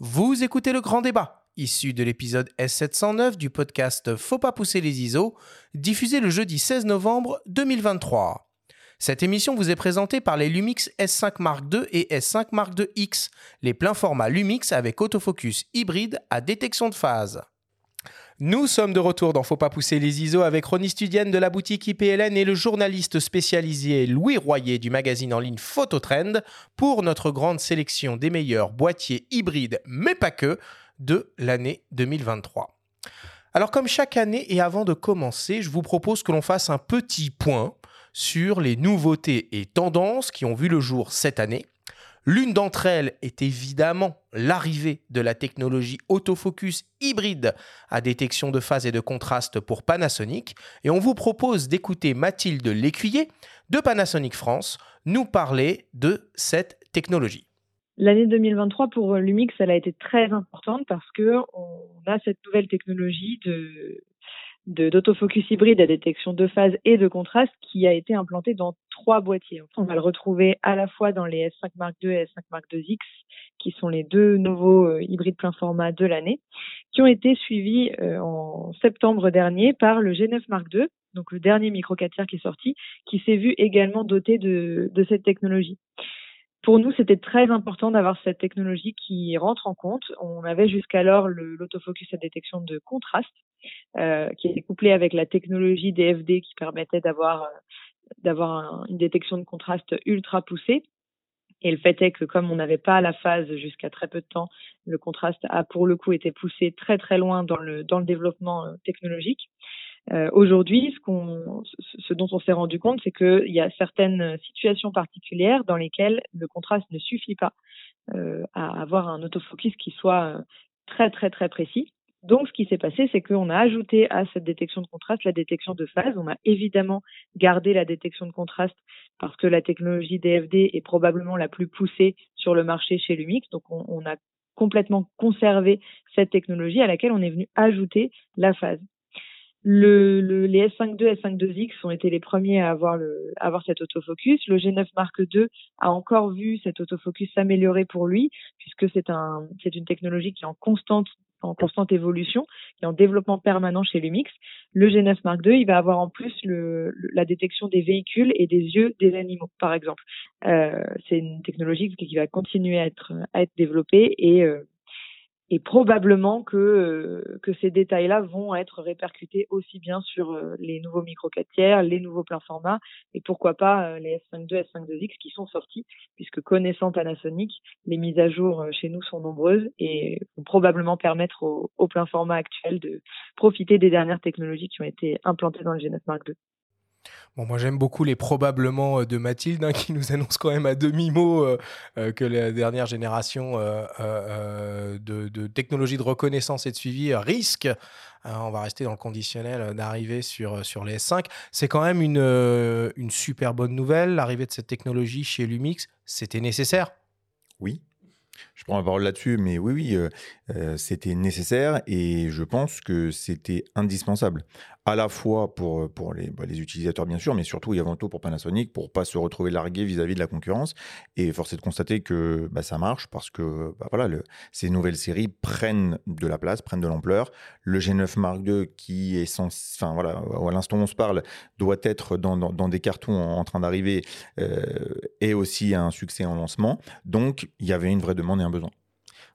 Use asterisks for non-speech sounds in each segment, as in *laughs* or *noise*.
Vous écoutez le grand débat, issu de l'épisode S709 du podcast Faut pas pousser les ISO, diffusé le jeudi 16 novembre 2023. Cette émission vous est présentée par les Lumix S5 Mark II et S5 Mark II X, les pleins formats Lumix avec autofocus hybride à détection de phase. Nous sommes de retour dans Faut pas pousser les ISO avec Ronnie Studienne de la boutique IPLN et le journaliste spécialisé Louis Royer du magazine en ligne Phototrend pour notre grande sélection des meilleurs boîtiers hybrides, mais pas que, de l'année 2023. Alors comme chaque année et avant de commencer, je vous propose que l'on fasse un petit point sur les nouveautés et tendances qui ont vu le jour cette année L'une d'entre elles est évidemment l'arrivée de la technologie autofocus hybride à détection de phase et de contraste pour Panasonic. Et on vous propose d'écouter Mathilde Lécuyer de Panasonic France nous parler de cette technologie. L'année 2023 pour Lumix, elle a été très importante parce que on a cette nouvelle technologie de d'autofocus hybride à détection de phase et de contraste qui a été implanté dans trois boîtiers. On va le retrouver à la fois dans les S5 Mark II et S5 Mark II X, qui sont les deux nouveaux euh, hybrides plein format de l'année, qui ont été suivis euh, en septembre dernier par le G9 Mark II, donc le dernier micro 4 tiers qui est sorti, qui s'est vu également doté de, de cette technologie pour nous, c'était très important d'avoir cette technologie qui rentre en compte. On avait jusqu'alors l'autofocus à détection de contraste, euh, qui est couplé avec la technologie DFD qui permettait d'avoir euh, d'avoir une détection de contraste ultra poussée. Et le fait est que comme on n'avait pas la phase jusqu'à très peu de temps, le contraste a pour le coup été poussé très très loin dans le dans le développement euh, technologique. Euh, Aujourd'hui, ce, ce dont on s'est rendu compte, c'est qu'il y a certaines situations particulières dans lesquelles le contraste ne suffit pas euh, à avoir un autofocus qui soit euh, très très très précis. Donc, ce qui s'est passé, c'est qu'on a ajouté à cette détection de contraste la détection de phase. On a évidemment gardé la détection de contraste parce que la technologie DFD est probablement la plus poussée sur le marché chez Lumix. Donc, on, on a complètement conservé cette technologie à laquelle on est venu ajouter la phase. Le, le, les S52, S52X ont été les premiers à avoir, le, à avoir cet autofocus. Le G9 Mark II a encore vu cet autofocus s'améliorer pour lui, puisque c'est un, c'est une technologie qui est en constante, en constante évolution, qui est en développement permanent chez Lumix. Le G9 Mark II, il va avoir en plus le, la détection des véhicules et des yeux des animaux, par exemple. Euh, c'est une technologie qui va continuer à être, à être développée et euh, et probablement que, euh, que ces détails-là vont être répercutés aussi bien sur euh, les nouveaux micro 4 tiers, les nouveaux pleins formats, et pourquoi pas euh, les S52, S52X qui sont sortis, puisque connaissant Panasonic, les mises à jour chez nous sont nombreuses et vont probablement permettre au, au plein format actuel de profiter des dernières technologies qui ont été implantées dans le G9 Mark II. Bon, moi j'aime beaucoup les probablement euh, de Mathilde hein, *laughs* qui nous annonce quand même à demi-mot euh, euh, que la dernière génération de, de technologies de reconnaissance et de suivi risque, hein, on va rester dans le conditionnel, d'arriver sur, sur les S5. C'est quand même une, une super bonne nouvelle, l'arrivée de cette technologie chez Lumix. C'était nécessaire Oui, je prends la parole là-dessus, mais oui, oui, euh, euh, c'était nécessaire et je pense que c'était indispensable, à la fois pour, pour les, bah, les, utilisateurs bien sûr, mais surtout et avant tout pour Panasonic, pour pas se retrouver largué vis-à-vis de la concurrence. Et force est de constater que bah, ça marche parce que bah, voilà, ces nouvelles séries prennent de la place, prennent de l'ampleur. Le G9 Mark II, qui est sans, enfin voilà, à l'instant où on se parle, doit être dans, des cartons en, train d'arriver, euh, est aussi un succès en lancement. Donc il y avait une vraie demande besoin.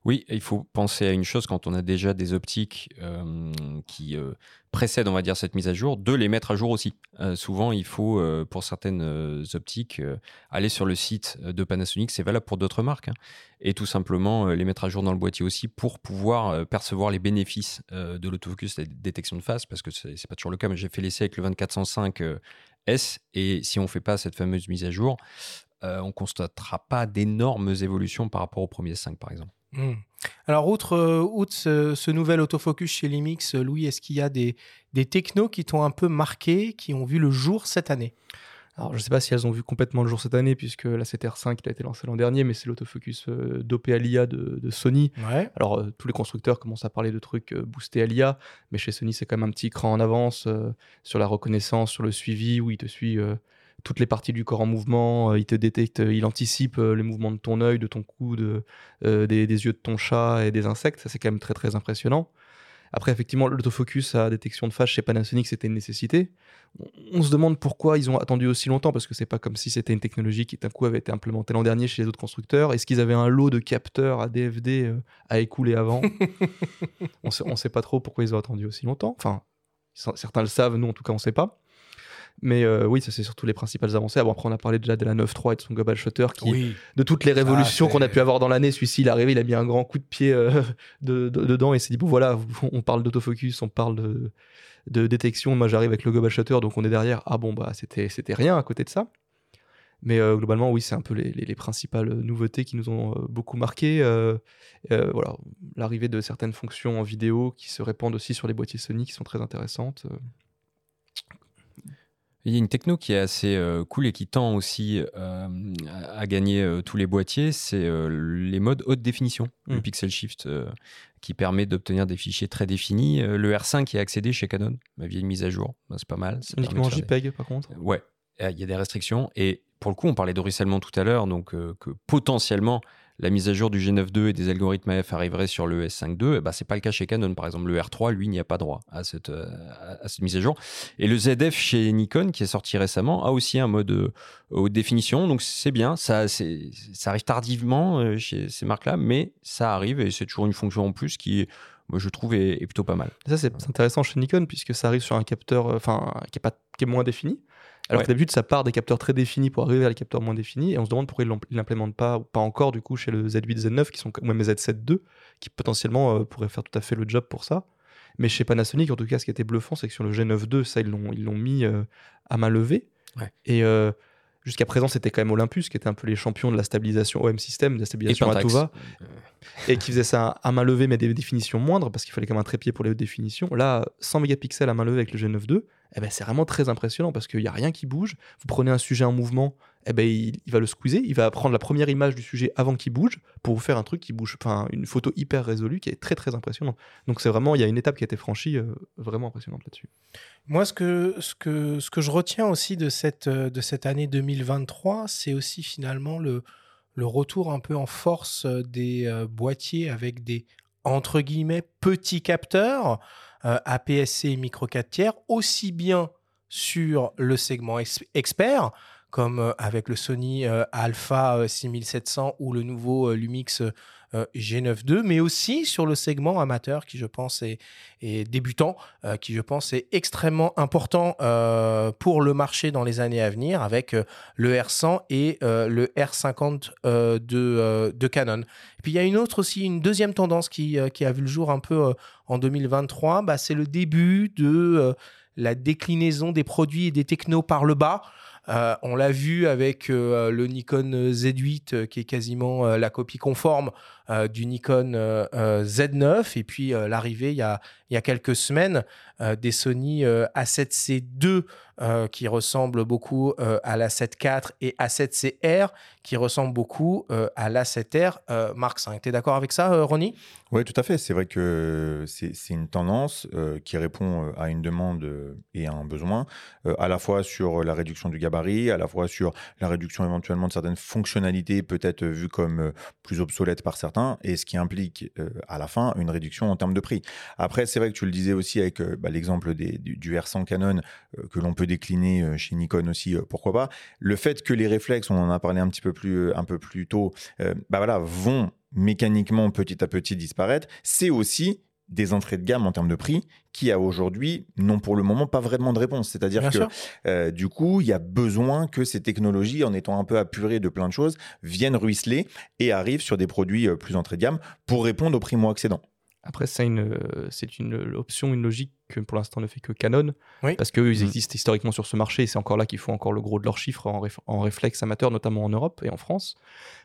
Oui, il faut penser à une chose quand on a déjà des optiques euh, qui euh, précèdent, on va dire, cette mise à jour, de les mettre à jour aussi. Euh, souvent, il faut, pour certaines optiques, aller sur le site de Panasonic, c'est valable pour d'autres marques, hein, et tout simplement les mettre à jour dans le boîtier aussi pour pouvoir percevoir les bénéfices de l'autofocus et la détection de face, parce que c'est pas toujours le cas, mais j'ai fait l'essai avec le 2405 S, et si on ne fait pas cette fameuse mise à jour, on ne constatera pas d'énormes évolutions par rapport au premier 5 par exemple. Hmm. Alors, outre, euh, ce, nouvel autofocus chez Limix, euh, Louis, est-ce qu'il y a des, des technos qui t'ont un peu marqué, qui ont vu le jour cette année? Alors, je ne sais pas si elles ont vu complètement le jour cette année, puisque la CTR5 il a été lancé l'an dernier, mais c'est l'autofocus euh, dopé à l'IA de, Sony. Alors, tous les constructeurs commencent à parler de trucs boostés à l'IA, mais chez Sony, c'est quand même un petit cran en avance sur la reconnaissance, sur le suivi, où il te suit toutes les parties du corps en mouvement, il te détecte, il anticipe les mouvements de ton œil, de ton coude, des, des, yeux de ton chat et des insectes. Ça, c'est quand même très très impressionnant. Après, effectivement, l'autofocus à détection de phase chez Panasonic, c'était une nécessité. On se demande pourquoi ils ont attendu aussi longtemps, parce que c'est pas comme si c'était une technologie qui d'un coup avait été implémentée l'an dernier chez les autres constructeurs. Est-ce qu'ils avaient un lot de capteurs à DFD euh, à écouler avant? *laughs* On sait, sait pas trop pourquoi ils ont attendu aussi longtemps. Enfin, certains le savent, nous en tout cas on sait pas. Mais euh, oui, ça c'est surtout les principales avancées. après, on a parlé déjà de la 9.3 et de son Global Shutter, qui, de toutes les révolutions qu'on a pu avoir dans l'année, celui-ci, il est arrivé, il a mis un grand coup de pied euh, *laughs* dedans et s'est dit, bon voilà, *laughs* on parle d'autofocus, on parle de, de détection, moi j'arrive avec le Global Shutter, donc on est derrière. Ah bon, bah c'était rien à côté de ça. Mais euh, globalement, oui, c'est un peu les, les, principales nouveautés qui nous ont beaucoup marqué. voilà, l'arrivée de certaines fonctions en vidéo qui se répandent aussi sur les boîtiers Sony qui sont très intéressantes. Il y a une techno qui est assez euh, cool et qui tend aussi euh, à, gagner euh, tous les boîtiers, c'est les modes haute définition, le hmm. Pixel Shift qui permet d'obtenir des fichiers très définis. le R5 qui est accédé chez Canon, ma vieille mise à jour, ben, c'est pas mal. Uniquement JPEG par contre Ouais, il y a des restrictions et pour le coup, on parlait de ruissellement tout à l'heure, donc que potentiellement la mise à jour du G9.2 et des algorithmes AF arriverait sur le S5.2, eh ben, c'est pas le cas chez Canon. Par exemple, le R3, lui, n'y a pas droit à cette, euh, mise à jour. Et le ZF chez Nikon, qui est sorti récemment, a aussi un mode euh, haute définition. Donc c'est bien, ça, ça arrive tardivement euh, chez ces marques-là, mais ça arrive et c'est toujours une fonction en plus qui moi, je trouve est, plutôt pas mal. ça, c'est intéressant chez Nikon puisque ça arrive sur un capteur enfin, qui, est pas, qui est moins défini. Alors que d'habitude, ça part des capteurs très définis pour arriver à des capteurs moins définis, et on se demande pourquoi ils l'implémentent pas, ou pas encore du coup chez le Z8, Z9, qui sont ou même Z7 II, qui potentiellement euh, pourraient faire tout à fait le job pour ça. Mais chez Panasonic, en tout cas, ce qui était bluffant, c'est que sur le G9 II, ça, ils l'ont, ils l'ont mis euh, à main levée. Et euh, jusqu'à présent, c'était quand même Olympus, qui était un peu les champions de la stabilisation OM system, de la stabilisation à tout va, et qui faisait ça à main levée, mais des définitions moindres, parce qu'il fallait quand même un trépied pour les hautes définitions. Là, 100 mégapixels à main levée avec le G9 II, eh ben, c'est vraiment très impressionnant parce qu'il n'y a rien qui bouge. Vous prenez un sujet en mouvement, eh ben, il, va le squeezer, il va prendre la première image du sujet avant qu'il bouge pour vous faire un truc qui bouge, enfin une photo hyper résolue qui est très très impressionnante. Donc c'est vraiment, il y a une étape qui a été franchie euh, vraiment impressionnante là-dessus. Moi, ce que, ce, que, ce que je retiens aussi de cette, euh, de cette année 2023, c'est aussi finalement le, le retour un peu en force euh, des boîtiers avec des entre guillemets petits capteurs. Euh, APS-C et micro 4 tiers, aussi bien sur le segment expert, comme euh, avec le Sony euh, Alpha 6700 ou le nouveau Lumix G9 II, mais aussi sur le segment amateur qui je pense est, débutant, qui je pense est extrêmement important pour le marché dans les années à venir avec le R100 et le R50 de, Canon. Et puis il y a une autre aussi, une deuxième tendance qui, a vu le jour un peu en 2023, bah, c'est le début de euh, la déclinaison des produits et des technos par le bas. Euh, on l'a vu avec euh, le Nikon Z8 qui est quasiment la copie conforme du Nikon Z9 et puis l'arrivée il, y a quelques semaines des Sony A7C II qui ressemblent beaucoup à la 7 IV et A7C R qui ressemblent beaucoup à la 7R Mark V. Tu es d'accord avec ça, Ronnie? Oui, tout à fait. C'est vrai que c'est une tendance qui répond à une demande et à un besoin, à la fois sur la réduction du gabarit, à la fois sur la réduction éventuellement de certaines fonctionnalités peut-être vues comme plus obsolètes par certains et ce qui implique euh, à la fin une réduction en termes de prix. Après, c'est vrai que tu le disais aussi avec euh, bah, l'exemple du, du, R100 Canon euh, que l'on peut décliner chez Nikon aussi, pourquoi pas. Le fait que les réflexes, on en a parlé un petit peu plus, un peu plus tôt, bah voilà, vont mécaniquement petit à petit disparaître, c'est aussi des entrées de gamme en termes de prix qui a aujourd'hui n'ont pour le moment pas vraiment de réponse. C'est-à-dire que euh, du coup, il y a besoin que ces technologies, en étant un peu apurées de plein de choses, viennent ruisseler et arrivent sur des produits euh, plus entrées de gamme pour répondre aux primo-accédants. Après, c'est une, c'est une option, une logique que pour l'instant ne fait que Canon, parce qu'eux, ils mm. existent historiquement sur ce marché, et c'est encore là qu'ils font encore le gros de leurs chiffres en, en, réflexe amateur, notamment en Europe et en France,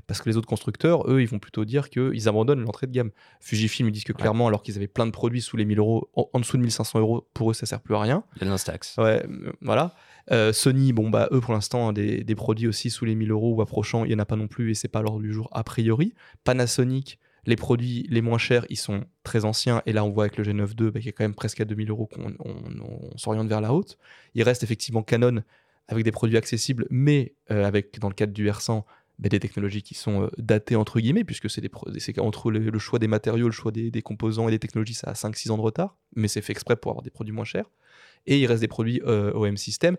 parce que les autres constructeurs, eux, ils vont plutôt dire qu'ils abandonnent l'entrée de gamme. Fujifilm, ils disent que clairement, alors qu'ils avaient plein de produits sous les 1000 euros, en, dessous de 1500 euros, pour eux, ça sert plus à rien. Il y a l'instax. Ouais, euh, voilà. Euh, Sony, bon, bah, eux, pour l'instant, des, des, produits aussi sous les 1000 euros ou approchant, il n'y en a pas non plus, et c'est pas l'ordre du jour a priori. Panasonic, les produits les moins chers, ils sont très anciens. Et là, on voit avec le G9 II, bah, qui est quand même presque à 2000 euros qu'on on, s'oriente vers la haute. Il reste effectivement Canon avec des produits accessibles, mais avec, dans le cadre du R100, bah, des technologies qui sont datées entre guillemets, puisque c'est entre le, choix des matériaux, le choix des, des, composants et des technologies, ça a 5-6 ans de retard, mais c'est fait exprès pour avoir des produits moins chers. Et il reste des produits OM System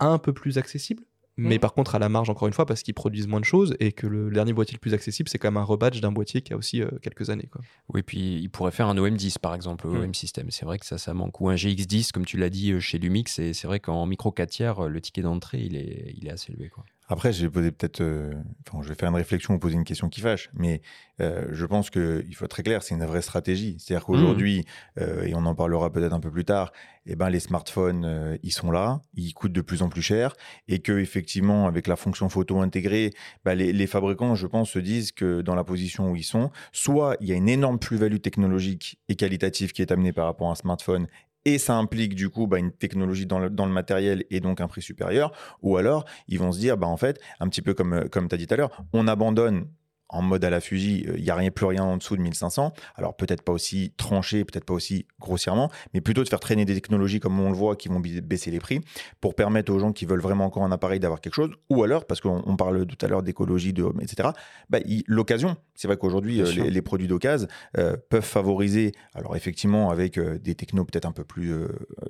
un peu plus accessibles, mais mmh. par contre à la marge encore une fois parce qu'ils produisent moins de choses et que le, dernier boîtier le plus accessible c'est quand même un rebadge d'un boîtier qui a aussi euh, quelques années quoi. Oui puis il pourrait faire un OM10 par exemple mmh. OM système c'est vrai que ça ça manque ou un GX10 comme tu l'as dit euh, chez Lumix et c'est vrai qu'en micro 4 tiers le ticket d'entrée il est il est assez élevé quoi. Après, je vais poser peut-être, euh, enfin, je vais faire une réflexion ou poser une question qui fâche, mais euh, je pense qu'il faut être très clair, c'est une vraie stratégie. C'est-à-dire qu'aujourd'hui, mmh. euh, et on en parlera peut-être un peu plus tard, eh ben, les smartphones, ils sont là, ils coûtent de plus en plus cher, et que effectivement, avec la fonction photo intégrée, bah, les, les, fabricants, je pense, se disent que dans la position où ils sont, soit il y a une énorme plus-value technologique et qualitative qui est amenée par rapport à un smartphone, et ça implique du coup bah, une technologie dans le, dans le, matériel et donc un prix supérieur, ou alors ils vont se dire, bah, en fait, un petit peu comme, comme tu as dit tout à l'heure, on abandonne en mode à la fusil, il n'y a rien, plus rien en dessous de 1500. Alors peut-être pas aussi tranché, peut-être pas aussi grossièrement, mais plutôt de faire traîner des technologies comme on le voit qui vont baisser les prix pour permettre aux gens qui veulent vraiment encore un appareil d'avoir quelque chose. Ou alors, parce qu'on parle tout à l'heure d'écologie, de, etc., bah, l'occasion. C'est vrai qu'aujourd'hui, euh, les, produits d'occasion euh, peuvent favoriser, alors effectivement avec euh, des technos peut-être un peu plus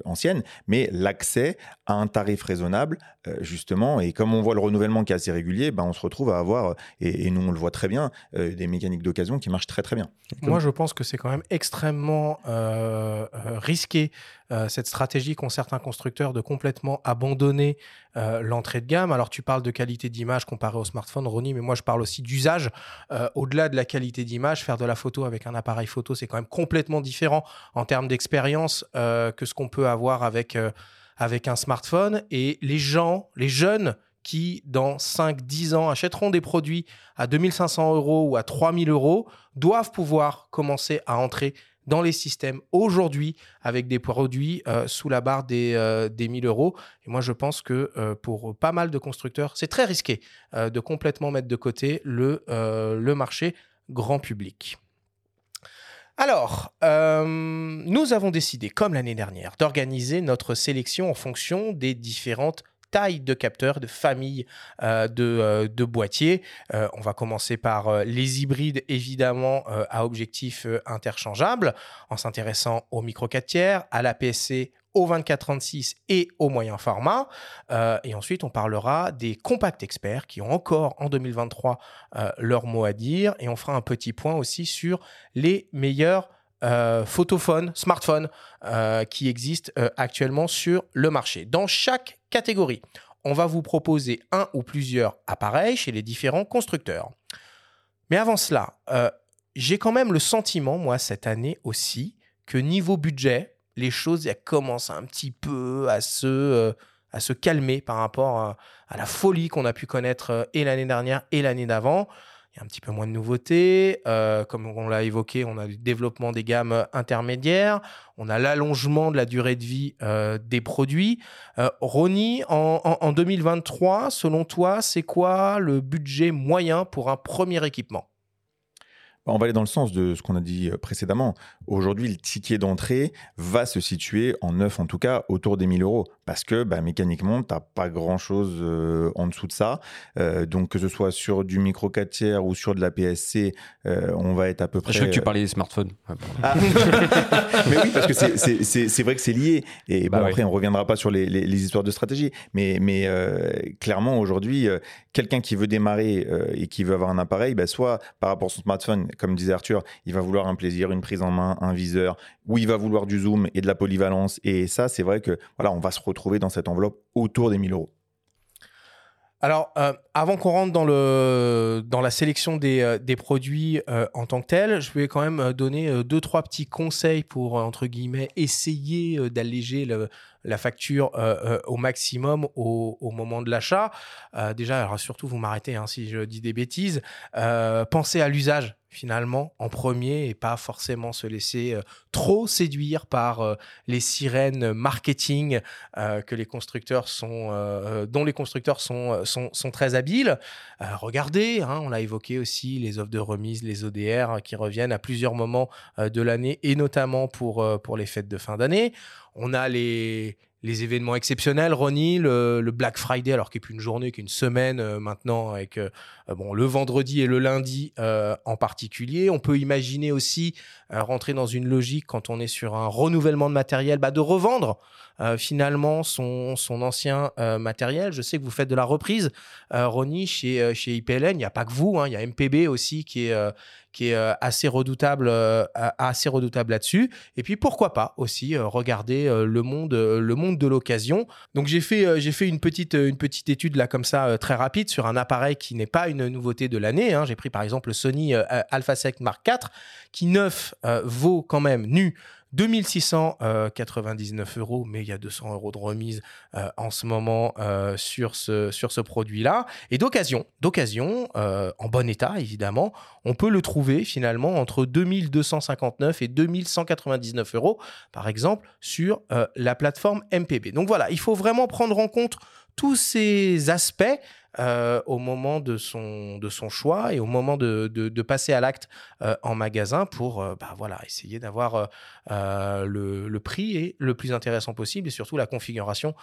anciennes, mais l'accès à un tarif raisonnable, justement. Et comme on voit le renouvellement qui est assez régulier, bah, on se retrouve à avoir, et, et nous on le voit très bien, des mécaniques d'occasion qui marchent très très bien. Moi, je pense que c'est quand même extrêmement euh, euh, cette stratégie qu'ont certains constructeurs de complètement abandonner l'entrée de gamme. Alors, tu parles de qualité d'image comparée au smartphone, Ronnie, mais moi, je parle aussi d'usage. Au-delà de la qualité d'image, faire de la photo avec un appareil photo, c'est quand même complètement différent en termes d'expérience que ce qu'on peut avoir avec avec un smartphone. Et les gens, les jeunes qui, dans 5-10 ans, achèteront des produits à 2500 euros ou à 3000 euros, doivent pouvoir commencer à entrer dans les systèmes aujourd'hui avec des produits euh, sous la barre des, euh, des 1000 euros. Et moi, je pense que euh, pour pas mal de constructeurs, c'est très risqué de complètement mettre de côté le marché grand public. Alors, nous avons décidé, comme l'année dernière, d'organiser notre sélection en fonction des différentes taille de capteurs, de famille euh, euh, de, boîtiers. Euh, on va commencer par les hybrides, évidemment, à objectif interchangeable, en s'intéressant au micro 4 tiers, à la PSC, au 2436 et au moyen format. et ensuite, on parlera des compacts experts qui ont encore en 2023 leur mot à dire. Et on fera un petit point aussi sur les meilleurs euh, photophones, smartphones euh, qui existent euh, actuellement sur le marché. Dans chaque catégorie, on va vous proposer un ou plusieurs appareils chez les différents constructeurs. Mais avant cela, j'ai quand même le sentiment, moi, cette année aussi, que niveau budget, les choses commencent un petit peu à se, calmer par rapport à la folie qu'on a pu connaître et l'année dernière et l'année d'avant y a un petit peu moins de nouveautés. Euh, comme on l'a évoqué, on a le développement des gammes intermédiaires, on a l'allongement de la durée de vie euh, des produits. Euh, Ronnie, en, en 2023, selon toi, c'est quoi le budget moyen pour un premier équipement? On va aller dans le sens de ce qu'on a dit précédemment. Aujourd'hui, le ticket d'entrée va se situer, en neuf en tout cas, autour des 1000 euros parce que bah, mécaniquement, tu n'as pas grand-chose euh, en dessous de ça. Euh, donc, que ce soit sur du micro 4 tiers ou sur de la PSC, euh, on va être à peu près... Je sais que tu parlais des smartphones. Ah. *laughs* mais oui, parce que c'est vrai que c'est lié. Et bon, bah après, on reviendra pas sur les, les, histoires de stratégie. Mais, mais clairement, aujourd'hui, quelqu'un qui veut démarrer et qui veut avoir un appareil, bah, soit par rapport à son smartphone, comme disait Arthur, il va vouloir un plaisir, une prise en main, un viseur, ou il va vouloir du zoom et de la polyvalence. Et ça, c'est vrai que voilà, on va se retrouver dans cette enveloppe autour des 1000 euros. Alors, euh, avant qu'on rentre dans, le, dans la sélection des, euh, des produits euh, en tant que tel, je vais quand même donner deux, trois petits conseils pour, entre guillemets, essayer d'alléger la facture au maximum au, moment de l'achat. déjà, alors surtout, vous m'arrêtez hein, si je dis des bêtises. pensez à l'usage finalement en premier et pas forcément se laisser euh, trop séduire par euh, les sirènes marketing euh, que les constructeurs sont, dont les constructeurs sont, sont, très habiles. regardez, hein, on l'a évoqué aussi, les offres de remise, les ODR qui reviennent à plusieurs moments de l'année et notamment pour, pour les fêtes de fin d'année. On a les, les événements exceptionnels, Ronnie, le, Black Friday, alors qu'il n'est plus une journée, qu'une semaine euh, maintenant, avec euh, bon, le vendredi et le lundi euh, en particulier. On peut imaginer aussi rentrer dans une logique quand on est sur un renouvellement de matériel, bah, de revendre finalement son, ancien matériel. Je sais que vous faites de la reprise, Ronnie, chez, chez IPLN. Il n'y a pas que vous, hein, il y a MPB aussi qui est, qui est assez redoutable, assez redoutable là-dessus. Et puis pourquoi pas aussi regarder le monde, le monde de l'occasion. Donc j'ai fait, euh, fait une petite, une petite étude là comme ça euh, très rapide sur un appareil qui n'est pas une nouveauté de l'année. hein. J'ai pris par exemple le Sony euh, Alpha 7 Mark IV qui neuf euh, vaut quand même nu 2699 euros, mais il y a 200 euros de remise euh, en ce moment euh, sur ce, produit-là. Et d'occasion, d'occasion, euh, en bon état évidemment, on peut le trouver finalement entre 2259 et 2199 euros, par exemple, sur la plateforme MPB. Donc voilà, il faut vraiment prendre en compte tous ces aspects euh, au moment de son, de son choix et au moment de, de- passer à l'acte euh, en magasin pour euh, bah, voilà, essayer d'avoir le, le prix et le plus intéressant possible et surtout la configuration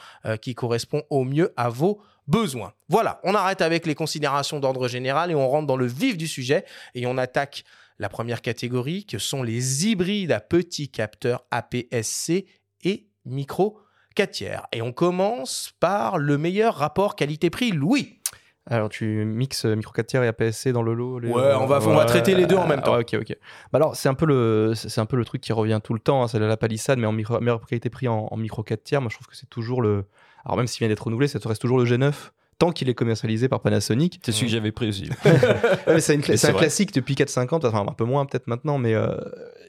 qui correspond au mieux à vos besoins. Voilà, on arrête avec les considérations d'ordre général et on rentre dans le vif du sujet et on attaque la première catégorie que sont les hybrides à petits capteurs APS-C et micro 4 tiers. Et on commence par le meilleur rapport qualité-prix, Louis. Alors, tu mixes euh, micro 4 tiers et APS-C dans le lot les- Ouais, on va- on va traiter les deux en même temps. Ah, ok, ok. Bah alors, c'est un, peu le, c'est un peu le truc qui revient tout le temps. hein, c'est la palissade, mais en micro, meilleure qualité prix en, en micro 4 tiers. Moi, je trouve que c'est toujours le. Alors, même s'il vient d'être renouvelé, ça reste toujours le G9 tant qu'il est commercialisé par Panasonic. C'est celui que j'avais pris aussi. *laughs* Ouais, c'est un vrai. classique depuis 4-5 ans, enfin un peu moins peut-être maintenant, mais euh,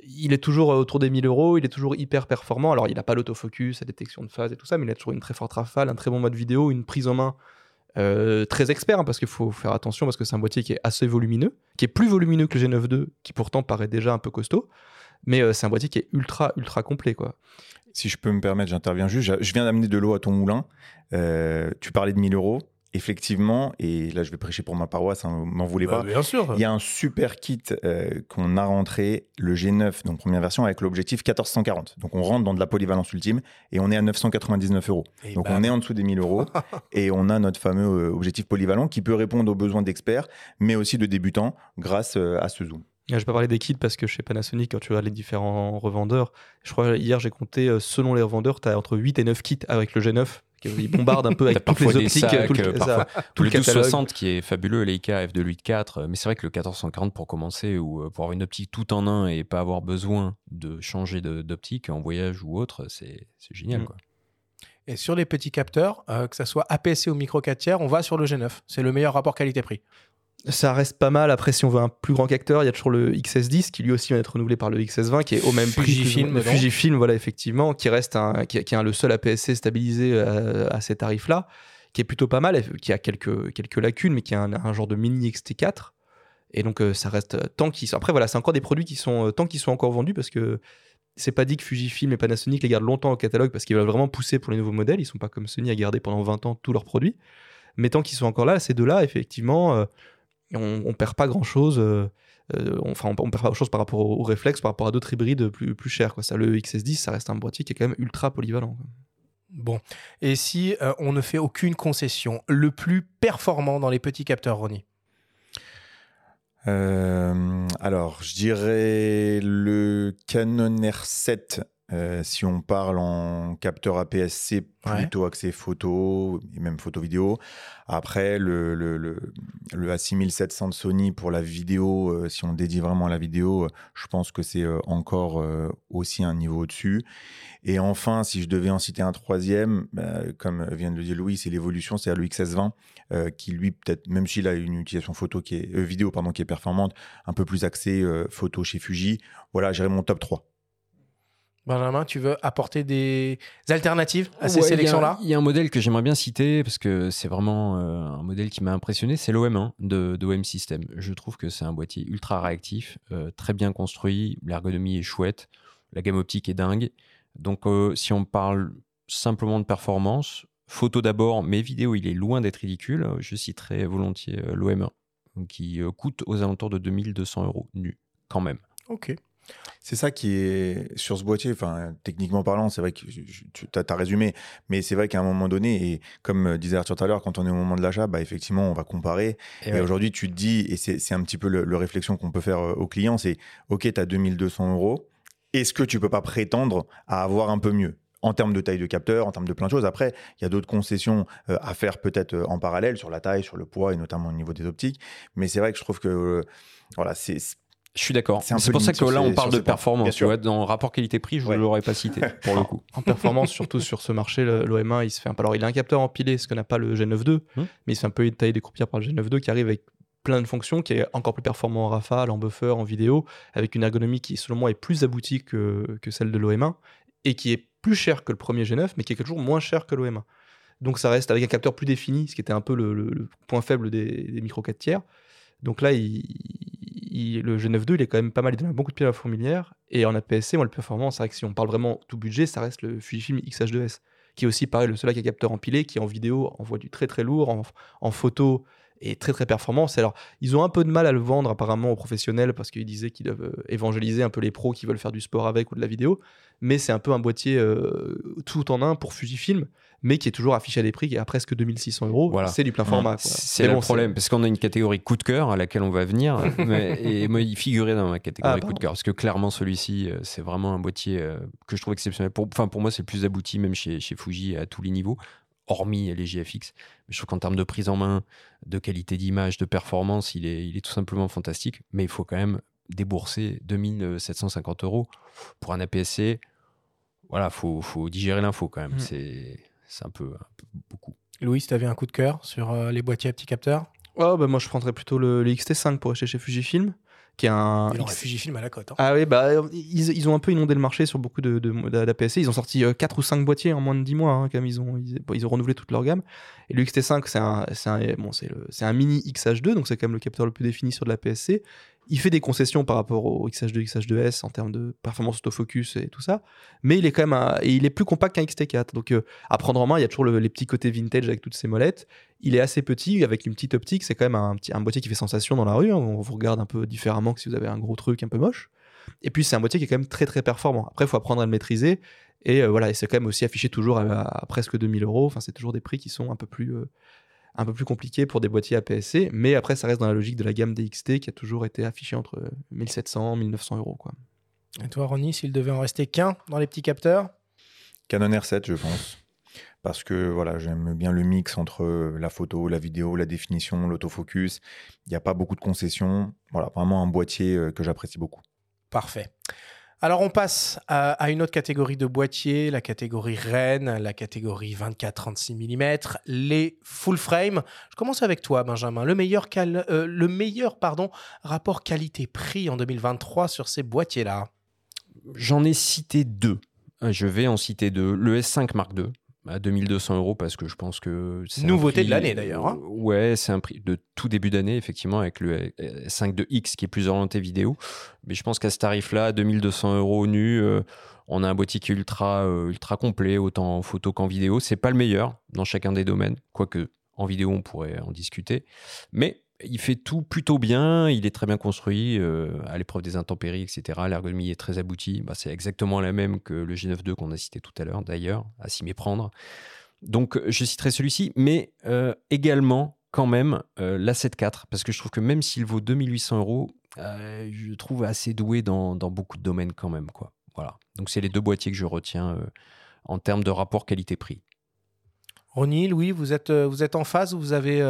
il est toujours autour des 1000 euros, il est toujours hyper performant. Alors il n'a pas l'autofocus, la détection de phase et tout ça, mais il a toujours une très forte rafale, un très bon mode vidéo, une prise en main euh, très expert, hein, parce qu'il faut faire attention, parce que c'est un boîtier qui est assez volumineux, qui est plus volumineux que le G9 II, qui pourtant paraît déjà un peu costaud, mais euh, c'est un boîtier qui est ultra, ultra complet. quoi. Si je peux me permettre, j'interviens juste. Je- Je viens d'amener de l'eau à ton moulin. Euh, tu parlais de 1000 euros. Effectivement, et là je vais prêcher pour ma paroisse, hein, m'en voulez pas. bien sûr. Il y a un super kit euh, qu'on a rentré, le G9, donc première version, avec l'objectif 1440. Donc on rentre dans de la polyvalence ultime et on est à 999 euros. Et Donc bah, on est en dessous des 1000 euros *laughs* et on a notre fameux euh, objectif polyvalent qui peut répondre aux besoins d'experts, mais aussi de débutants grâce euh, à ce zoom. Je vais pas parler des kits parce que chez Panasonic, quand tu regardes les différents revendeurs, je crois hier j'ai compté, selon les revendeurs, tu as entre 8 et 9 kits avec le G9. Qui- Ils bombardent un peu *laughs* avec toutes les optiques, sacs, tout le, euh, ça, parfois. tout le le catalogue. 1260 qui est fabuleux, Leica f2.8.4, mais c'est vrai que le 1440 pour commencer ou euh, pour avoir une optique tout en un et pas avoir besoin de changer d'optique en voyage ou autre, c'est c'est génial Mm. quoi. Et sur les petits capteurs, euh, que ça soit APS-C ou micro 4 tiers, on va sur le G9. C'est le meilleur rapport qualité-prix. Ça reste pas mal. Après, si on veut un plus grand capteur, il y a toujours le XS10 qui lui aussi vient d'être renouvelé par le XS20 qui est au même prix. Fujifilm, voilà, effectivement, qui reste un, qui, qui est le seul APS-C stabilisé euh, à ces tarifs-là, qui est plutôt pas mal, qui a quelques, quelques lacunes, mais qui a un, un genre de mini XT4. Et donc, euh, ça reste euh, tant qu'ils sont. Après, voilà, c'est encore des produits qui sont, tant qu'ils sont encore vendus parce que c'est pas dit que Fujifilm et Panasonic les gardent longtemps au catalogue parce qu'ils veulent vraiment pousser pour les nouveaux modèles. Ils sont pas comme Sony à garder pendant 20 ans tous leurs produits. Mais tant qu'ils sont encore là, ces deux-là, effectivement, euh, on, on perd pas grand-chose. euh, euh, on- enfin, on, on perd pas grand-chose par rapport au, au réflexe, par rapport à d'autres hybrides plus, plus chers. Quoi. Ça, le XS10, ça reste un boîtier qui est quand même ultra polyvalent. quoi. Bon. Et si euh, on ne fait aucune concession, le plus performant dans les petits capteurs, Ronnie? Euh, alors, je dirais le Canon R7, euh, si on parle en capteur APS-C, Ouais. plutôt axé photo et même photo-vidéo. Après, le, le, le, le A6700 de Sony pour la vidéo, euh, si on dédie vraiment à la vidéo, euh, je pense que c'est encore euh, aussi un niveau au-dessus. Et enfin, si je devais en citer un troisième, bah, comme vient de le dire Louis, c'est l'évolution, c'est-à-dire le XS20, euh, qui lui, peut-être, même s'il a une utilisation photo qui est, vidéo pardon, qui est performante, un peu plus euh, photo chez Fuji. Voilà, j'irai mon top 3. Benjamin, tu veux apporter des alternatives à ces Ouais, sélections-là? Il y, a un modèle que j'aimerais bien citer parce que c'est vraiment euh, un modèle qui m'a impressionné, c'est l'OM1 de, de OM System. Je trouve que c'est un boîtier ultra réactif, euh, très bien construit, l'ergonomie est chouette, la gamme optique est dingue. Donc euh, si on parle simplement de performance, photo d'abord, mais vidéo il est loin d'être ridicule, je citerai volontiers euh, l'OM1 qui coûte aux alentours de 2200 euros nu quand même. Ok. C'est ça qui est sur ce boîtier, enfin, techniquement parlant, c'est vrai que tu as, résumé, mais c'est vrai qu'à un moment donné, et comme disait Arthur tout à l'heure, quand on est au moment de l'achat, bah, effectivement, on va comparer. Et, aujourd'hui, tu te dis, et c'est un petit peu le, réflexion qu'on peut faire euh, aux clients, c'est OK, tu as 2200 euros, est-ce que tu peux pas prétendre à avoir un peu mieux? En termes de taille de capteur, en termes de plein de choses. Après, il y a d'autres concessions euh, à faire peut-être euh, en parallèle sur la taille, sur le poids et notamment au niveau des optiques. Mais c'est vrai que je trouve que voilà, c'est je suis d'accord. C'est pour ça que là, on parle de performance. Tu vois, dans rapport qualité-prix, je ne l'aurais pas cité, pour le *laughs* coup. En performance, surtout sur ce marché, l'OM1, il se fait un Alors, il a un capteur empilé, ce que n'a pas le G9 II, hum. mais il se fait un peu tailler des croupières par le G9 II qui arrive avec plein de fonctions, qui est encore plus performant en rafale, en buffer, en vidéo, avec une ergonomie qui, selon moi, est plus aboutie que, que celle de l'OM1 et qui est plus cher que le premier G9, mais qui est toujours moins cher que l'OM1. Donc, ça reste avec un capteur plus défini, ce qui était un peu le, point faible des, des micro 4 tiers. Donc là, il, le G9 II, il est quand même pas mal, il donne beaucoup de pied à la fourmilière. Et en APS-C, moi, le performance, c'est vrai que si on parle vraiment tout budget, ça reste le Fujifilm X-H2S, qui est aussi pareil, le seul avec un capteur empilé, qui en vidéo envoie du très très lourd, en, photo est très très performant. Alors, ils ont un peu de mal à le vendre apparemment aux professionnels parce qu'ils disaient qu'ils doivent euh, évangéliser un peu les pros qui veulent faire du sport avec ou de la vidéo. Mais c'est un peu un boîtier euh, tout en un pour Fujifilm mais qui est toujours affiché à des prix qui est à presque 2600 euros. Voilà. C'est du plein format. C'est le problème, parce qu'on a une catégorie coup de cœur à laquelle on va venir, *laughs* et moi, il figurait dans ma catégorie ah, coup de cœur, parce que clairement, celui-ci, euh, c'est vraiment un boîtier euh, que je trouve exceptionnel. Pour, enfin, pour moi, c'est le plus abouti, même chez, chez Fuji, à tous les niveaux hormis les GFX. Mais je trouve qu'en termes de prise en main, de qualité d'image, de performance, il est, il est tout simplement fantastique. Mais il faut quand même débourser 2750 euros pour un APS-C. Voilà, faut, faut digérer l'info quand même. Mm. C'est c'est un peu, beaucoup. Louis, tu avais un coup de cœur sur euh, les boîtiers à petits capteurs? Oh, bah Moi, je prendrais plutôt le, XT5 pour acheter chez Fujifilm. Qui est un... Fujifilm à la cote. Hein. Ah oui, bah, ils, ils, ont un peu inondé le marché sur beaucoup de, d'APS-C. Ils ont sorti 4 euh, ou 5 boîtiers en moins de 10 mois, hein, ils, ont, ils, ont renouvelé toute leur gamme. Et le XT5, c'est un, un, bon, un mini XH2, donc c'est quand même le capteur le plus défini sur de la PSC. Il fait des concessions par rapport au XH2, XH2S en termes de performance autofocus et tout ça, mais il est quand même et il est plus compact qu'un XT4. Donc euh, à prendre en main, il y a toujours les petits côtés vintage avec toutes ces molettes. Il est assez petit avec une petite optique, c'est quand même un, petit, boîtier qui fait sensation dans la rue. Hein. On vous regarde un peu différemment que si vous avez un gros truc un peu moche. Et puis c'est un boîtier qui est quand même très très performant. Après, il faut apprendre à le maîtriser. Et euh, voilà, et c'est quand même aussi affiché toujours à, presque 2000 euros. Enfin, c'est toujours des prix qui sont un peu plus euh, un peu plus compliqué pour des boîtiers APS-C, mais après, ça reste dans la logique de la gamme DXT qui a toujours été affichée entre 1700 1900 euros. Quoi. Et toi, Ronnie, s'il devait en rester qu'un dans les petits capteurs? Canon R7, je pense. Parce que voilà, j'aime bien le mix entre la photo, la vidéo, la définition, l'autofocus. Il n'y a pas beaucoup de concessions. Voilà, vraiment un boîtier euh, que j'apprécie beaucoup. Parfait. Alors on passe à, une autre catégorie de boîtiers, la catégorie Rennes, la catégorie 24-36 mm, les full frame. Je commence avec toi Benjamin. Le meilleur, euh, rapport qualité-prix en 2023 sur ces boîtiers-là? J'en ai cité deux. Je vais en citer deux. Le S5 Mark II, à 2200 euros parce que je pense que c'est nouveauté de l'année d'ailleurs. Hein. ouais, c'est un prix de tout début d'année effectivement avec le 5 de X qui est plus orienté vidéo. Mais je pense qu'à ce tarif-là, 2200 euros nu, euh, on a un boîtier qui est ultra euh, ultra complet autant en photo qu'en vidéo. C'est pas le meilleur dans chacun des domaines, quoique en vidéo on pourrait en discuter, mais il fait tout plutôt bien, il est très bien construit, euh, à l'épreuve des intempéries, etc. L'ergonomie est très aboutie. Bah, c'est exactement la même que le G9.2 qu'on a cité tout à l'heure, d'ailleurs, à s'y méprendre. Donc, je citerai celui-ci, mais euh, également, quand même, euh, la 7.4, parce que je trouve que même s'il vaut 2800 euros, je le trouve assez doué dans, beaucoup de domaines quand même. Quoi. Voilà. Donc, c'est les deux boîtiers que je retiens en termes de rapport qualité-prix. Ronnie, Louis, vous êtes, vous êtes en phase ou vous avez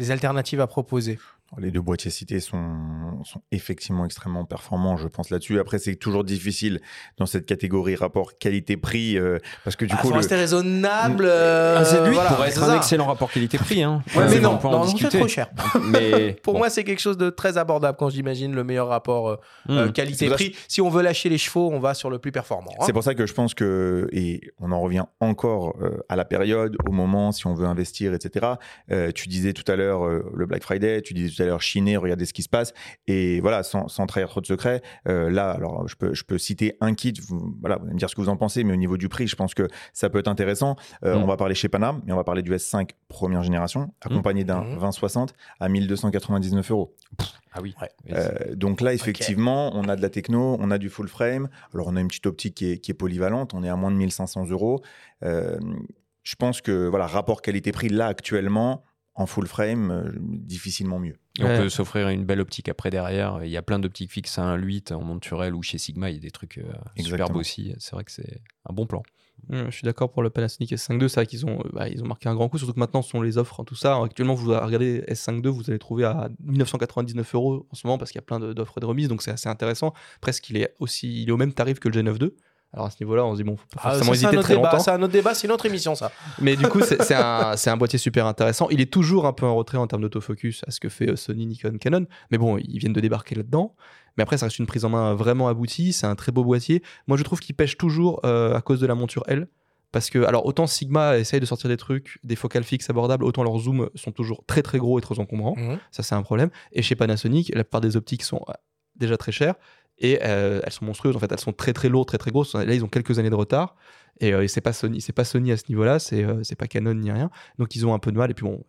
des alternatives à proposer les deux boîtiers cités sont, sont effectivement extrêmement performants, je pense là-dessus. Après, c'est toujours difficile dans cette catégorie rapport qualité-prix euh, parce que du ah, coup, faut rester raisonnable. Euh, un Z8 pourrait être un excellent rapport qualité-prix. Hein. mais non, non, c'est trop cher. mais *laughs* pour moi, c'est quelque chose de très abordable quand j'imagine le meilleur rapport euh, hmm. qualité-prix. Si on veut lâcher les chevaux, on va sur le plus performant. Hein. C'est pour ça que je pense que et on en revient encore à la période, au moment, si on veut investir, etc. tu disais tout à l'heure le Black Friday, tu disais tout tout à l'heure, chiner, regarder ce qui se passe. Et voilà, sans, sans trahir trop de secrets, euh, là, alors je peux, je peux citer un kit, vous, voilà, vous allez me dire ce que vous en pensez, mais au niveau du prix, je pense que ça peut être intéressant. Euh, Mm. On va parler chez Panam, mais on va parler du S5 première génération, accompagné d'un Mhm. 2060 à 1299 euros. Ah oui. Ouais. Euh, donc là, effectivement, on a de la techno, on a du full frame. Alors, on a une petite optique qui est, qui est polyvalente. On est à moins de 1500 euros. Euh, je pense que, voilà, rapport qualité-prix, là, actuellement, en full frame, euh, difficilement mieux. Et on peut s'offrir une belle optique après derrière. Il y a plein d'optiques fixes à 1.8 en monturel ou chez Sigma, il y a des trucs euh, superbes aussi. C'est vrai que c'est un bon plan. Mmh, Je suis d'accord pour le Panasonic S5 II, c'est vrai qu'ils ont, euh, bah, ils ont marqué un grand coup, surtout que maintenant ce sont les offres, tout ça. Actuellement, vous regardez S5 II, vous allez trouver à 1999 euros en ce moment parce qu'il y a plein de- d'offres et de remises, donc c'est assez intéressant. Presque, il est aussi, il est au même tarif que le G9 II. Alors à ce niveau-là, on se dit bon, faut pas Ah, forcément hésiter autre très débat, longtemps. C'est un autre débat, c'est une autre émission, ça. *laughs* Mais du coup, c'est c'est un, c'est un boîtier super intéressant. Il est toujours un peu en retrait en termes d'autofocus à ce que fait euh, Sony, Nikon, Canon. Mais bon, ils viennent de débarquer là-dedans. Mais après, ça reste une prise en main vraiment aboutie. C'est un très beau boîtier. Moi, je trouve qu'il pêche toujours euh, à cause de la monture L. Parce que, alors, autant Sigma essaye de sortir des trucs, des focales fixes abordables, autant leurs zooms sont toujours très très gros et très encombrants. Mhm. Ça, c'est un problème. Et chez Panasonic, la plupart des optiques sont euh, déjà très chères et euh, elles sont monstrueuses. En fait, elles sont très très lourdes, très très grosses. Là, ils ont quelques années de retard. Et, euh, et c'est pas Sony, c'est pas Sony à ce niveau-là. C'est euh, pas Canon ni rien. Donc ils ont un peu de mal. Et puis bon,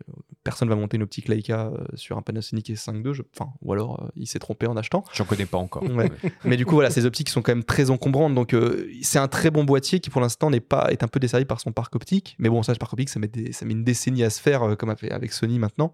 personne va monter une optique Leica euh, sur un Panasonic S5 II. Enfin, ou alors euh, il s'est trompé en achetant. J'en connais pas encore. Ouais. *laughs* Mais du coup, voilà, ces optiques sont quand même très encombrantes. Donc, c'est un très bon boîtier qui, pour l'instant, n'est pas est un peu desservi par son parc optique. Mais bon, ça, le parc optique, ça met, des- ça met une décennie à se faire, comme avec Sony maintenant.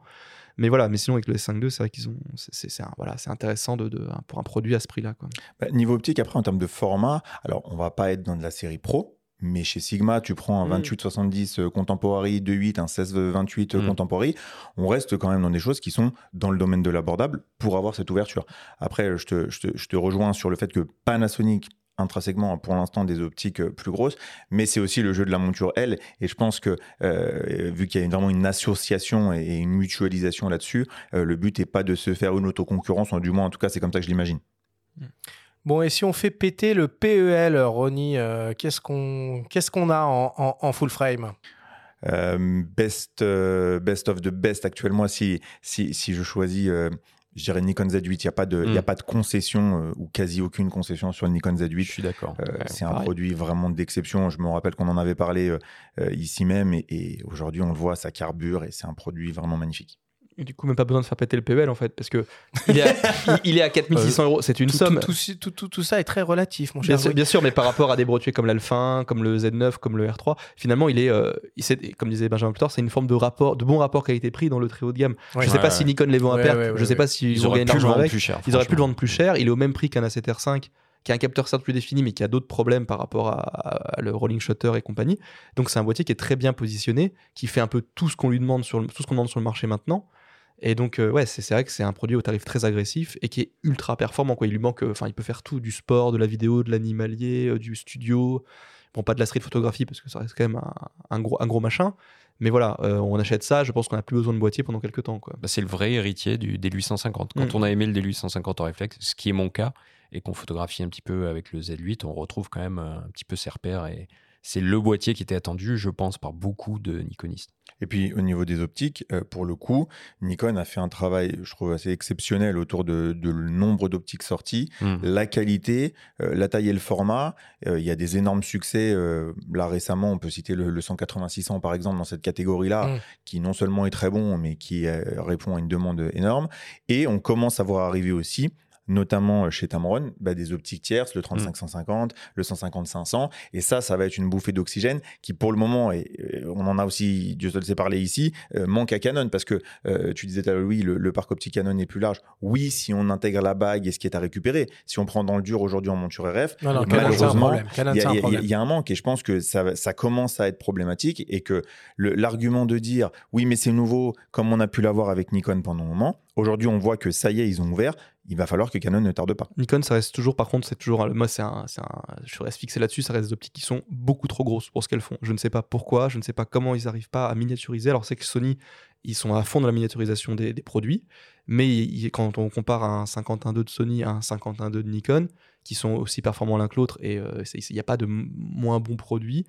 Mais voilà, mais sinon, avec le S5 II, c'est vrai qu'ils ont. c'est- voilà, c'est intéressant de, de- pour un produit à ce prix-là. Bah, niveau optique, après, en termes de format, alors, on va pas être dans de la série pro. Mais chez Sigma, tu prends un Mm. 28-70 euh, Contemporary 2.8, un 16-28 euh, Mm. Contemporary, on reste quand même dans des choses qui sont dans le domaine de l'abordable pour avoir cette ouverture. Après, je te, je, te, je te rejoins sur le fait que Panasonic intrinsèquement pour l'instant des optiques euh, plus grosses, mais c'est aussi le jeu de la monture L. Et je pense que euh, vu qu'il y a une- vraiment une association et une mutualisation là-dessus, euh, le but n'est pas de se faire une autoconcurrence, ou du moins en tout cas c'est comme ça que je l'imagine. Bon, et si on fait péter le PEL, Ronnie, euh, qu'est-ce qu'on qu'est-ce qu'on a en, en- en full frame? Best, best of the best actuellement, si, si, si je choisis, je dirais Nikon Z8, il n'y a, pas de- il a Mm. pas de concession euh, ou quasi aucune concession sur le Nikon Je Z8. suis d'accord. Euh, Ouais, c'est un produit vraiment d'exception. Je me rappelle qu'on en avait parlé euh, ici même et, et aujourd'hui on le voit, ça carbure et c'est un produit vraiment magnifique. Du coup, même pas besoin de faire péter le PEL en fait, parce que il est à, *laughs* il- il est à 4600 euros. C'est une tout, somme. tout, tout, tout- tout- tout ça est très relatif, mon cher. Bien sûr, bien sûr, mais par rapport à des brotuets comme l'Alpha 1, comme le Z9, comme le R3, finalement, il est, euh, il comme disait Benjamin plus tard, c'est une forme de rapport, de bon rapport qualité-prix dans le très haut de gamme. Ouais. je sais Ouais, pas ouais. si Nikon les vend à perte, ouais, je sais ouais. pas s'ils Ils pu le l'argent vendre avec. plus cher. Ils auraient pu le vendre plus cher. Il est au même prix qu'un A7 R5, qui a un capteur certes plus défini, mais qui a d'autres problèmes par rapport à, à le rolling shutter et compagnie. Donc c'est un boîtier qui est très bien positionné, qui fait un peu tout ce qu'on lui demande sur le, tout ce qu'on demande sur le marché maintenant. Et donc euh, ouais, c'est vrai que c'est un produit au tarif très agressif et qui est ultra performant. Quoi. Il lui manque, euh, enfin il peut faire tout, du sport, de la vidéo, de l'animalier, euh, du studio. Bon, pas de la street photographie parce que ça reste quand même un, un gros, un gros machin. Mais voilà, on achète ça, je pense qu'on n'a plus besoin de boîtier pendant quelques temps. Bah, c'est le vrai héritier du D850. Quand Mm. on a aimé le D850 en réflexe, ce qui est mon cas, et qu'on photographie un petit peu avec le Z8, on retrouve quand même un petit peu ses repères. Et c'est le boîtier qui était attendu, je pense, par beaucoup de Nikonistes. Et puis au niveau des optiques, euh, pour le coup, Nikon a fait un travail, je trouve, assez exceptionnel autour de, de le nombre d'optiques sorties, Mm. la qualité, euh, la taille et le format. Euh, Il y a des énormes succès. là récemment, on peut citer le, le 180-600 par exemple dans cette catégorie-là, Mm. qui non seulement est très bon, mais qui répond à une demande énorme. Et on commence à voir arriver aussi notamment chez Tamron, bah, des optiques tierces, le 35-150, le 150-500. Et ça, ça va être une bouffée d'oxygène qui, pour le moment, et euh, on en a aussi, Dieu se le sait parler ici, euh, manque à Canon parce que euh, tu disais tout à l'heure, oui, le, le parc optique Canon est plus large. Oui, si on intègre la bague et ce qui est à récupérer. Si on prend dans le dur aujourd'hui en monture RF, Non, non, malheureusement, il y, y a- y un manque et je pense que ça, ça commence à être problématique et que l'argument de dire oui mais c'est nouveau comme on a pu l'avoir avec Nikon pendant un moment, aujourd'hui on voit que ça y est ils ont ouvert, il va falloir que Canon ne tarde pas. Nikon, ça reste toujours, par contre, c'est toujours, moi, c'est je reste fixé là-dessus, ça reste des optiques qui sont beaucoup trop grosses pour ce qu'elles font. Je ne sais pas pourquoi, je ne sais pas comment ils n'arrivent pas à miniaturiser. Alors, c'est que Sony, ils sont à fond dans la miniaturisation des, produits, mais quand on compare un 51.2 de Sony à un 51.2 de Nikon, qui sont aussi performants l'un que l'autre, et euh, il n'y a pas de moins bon produit,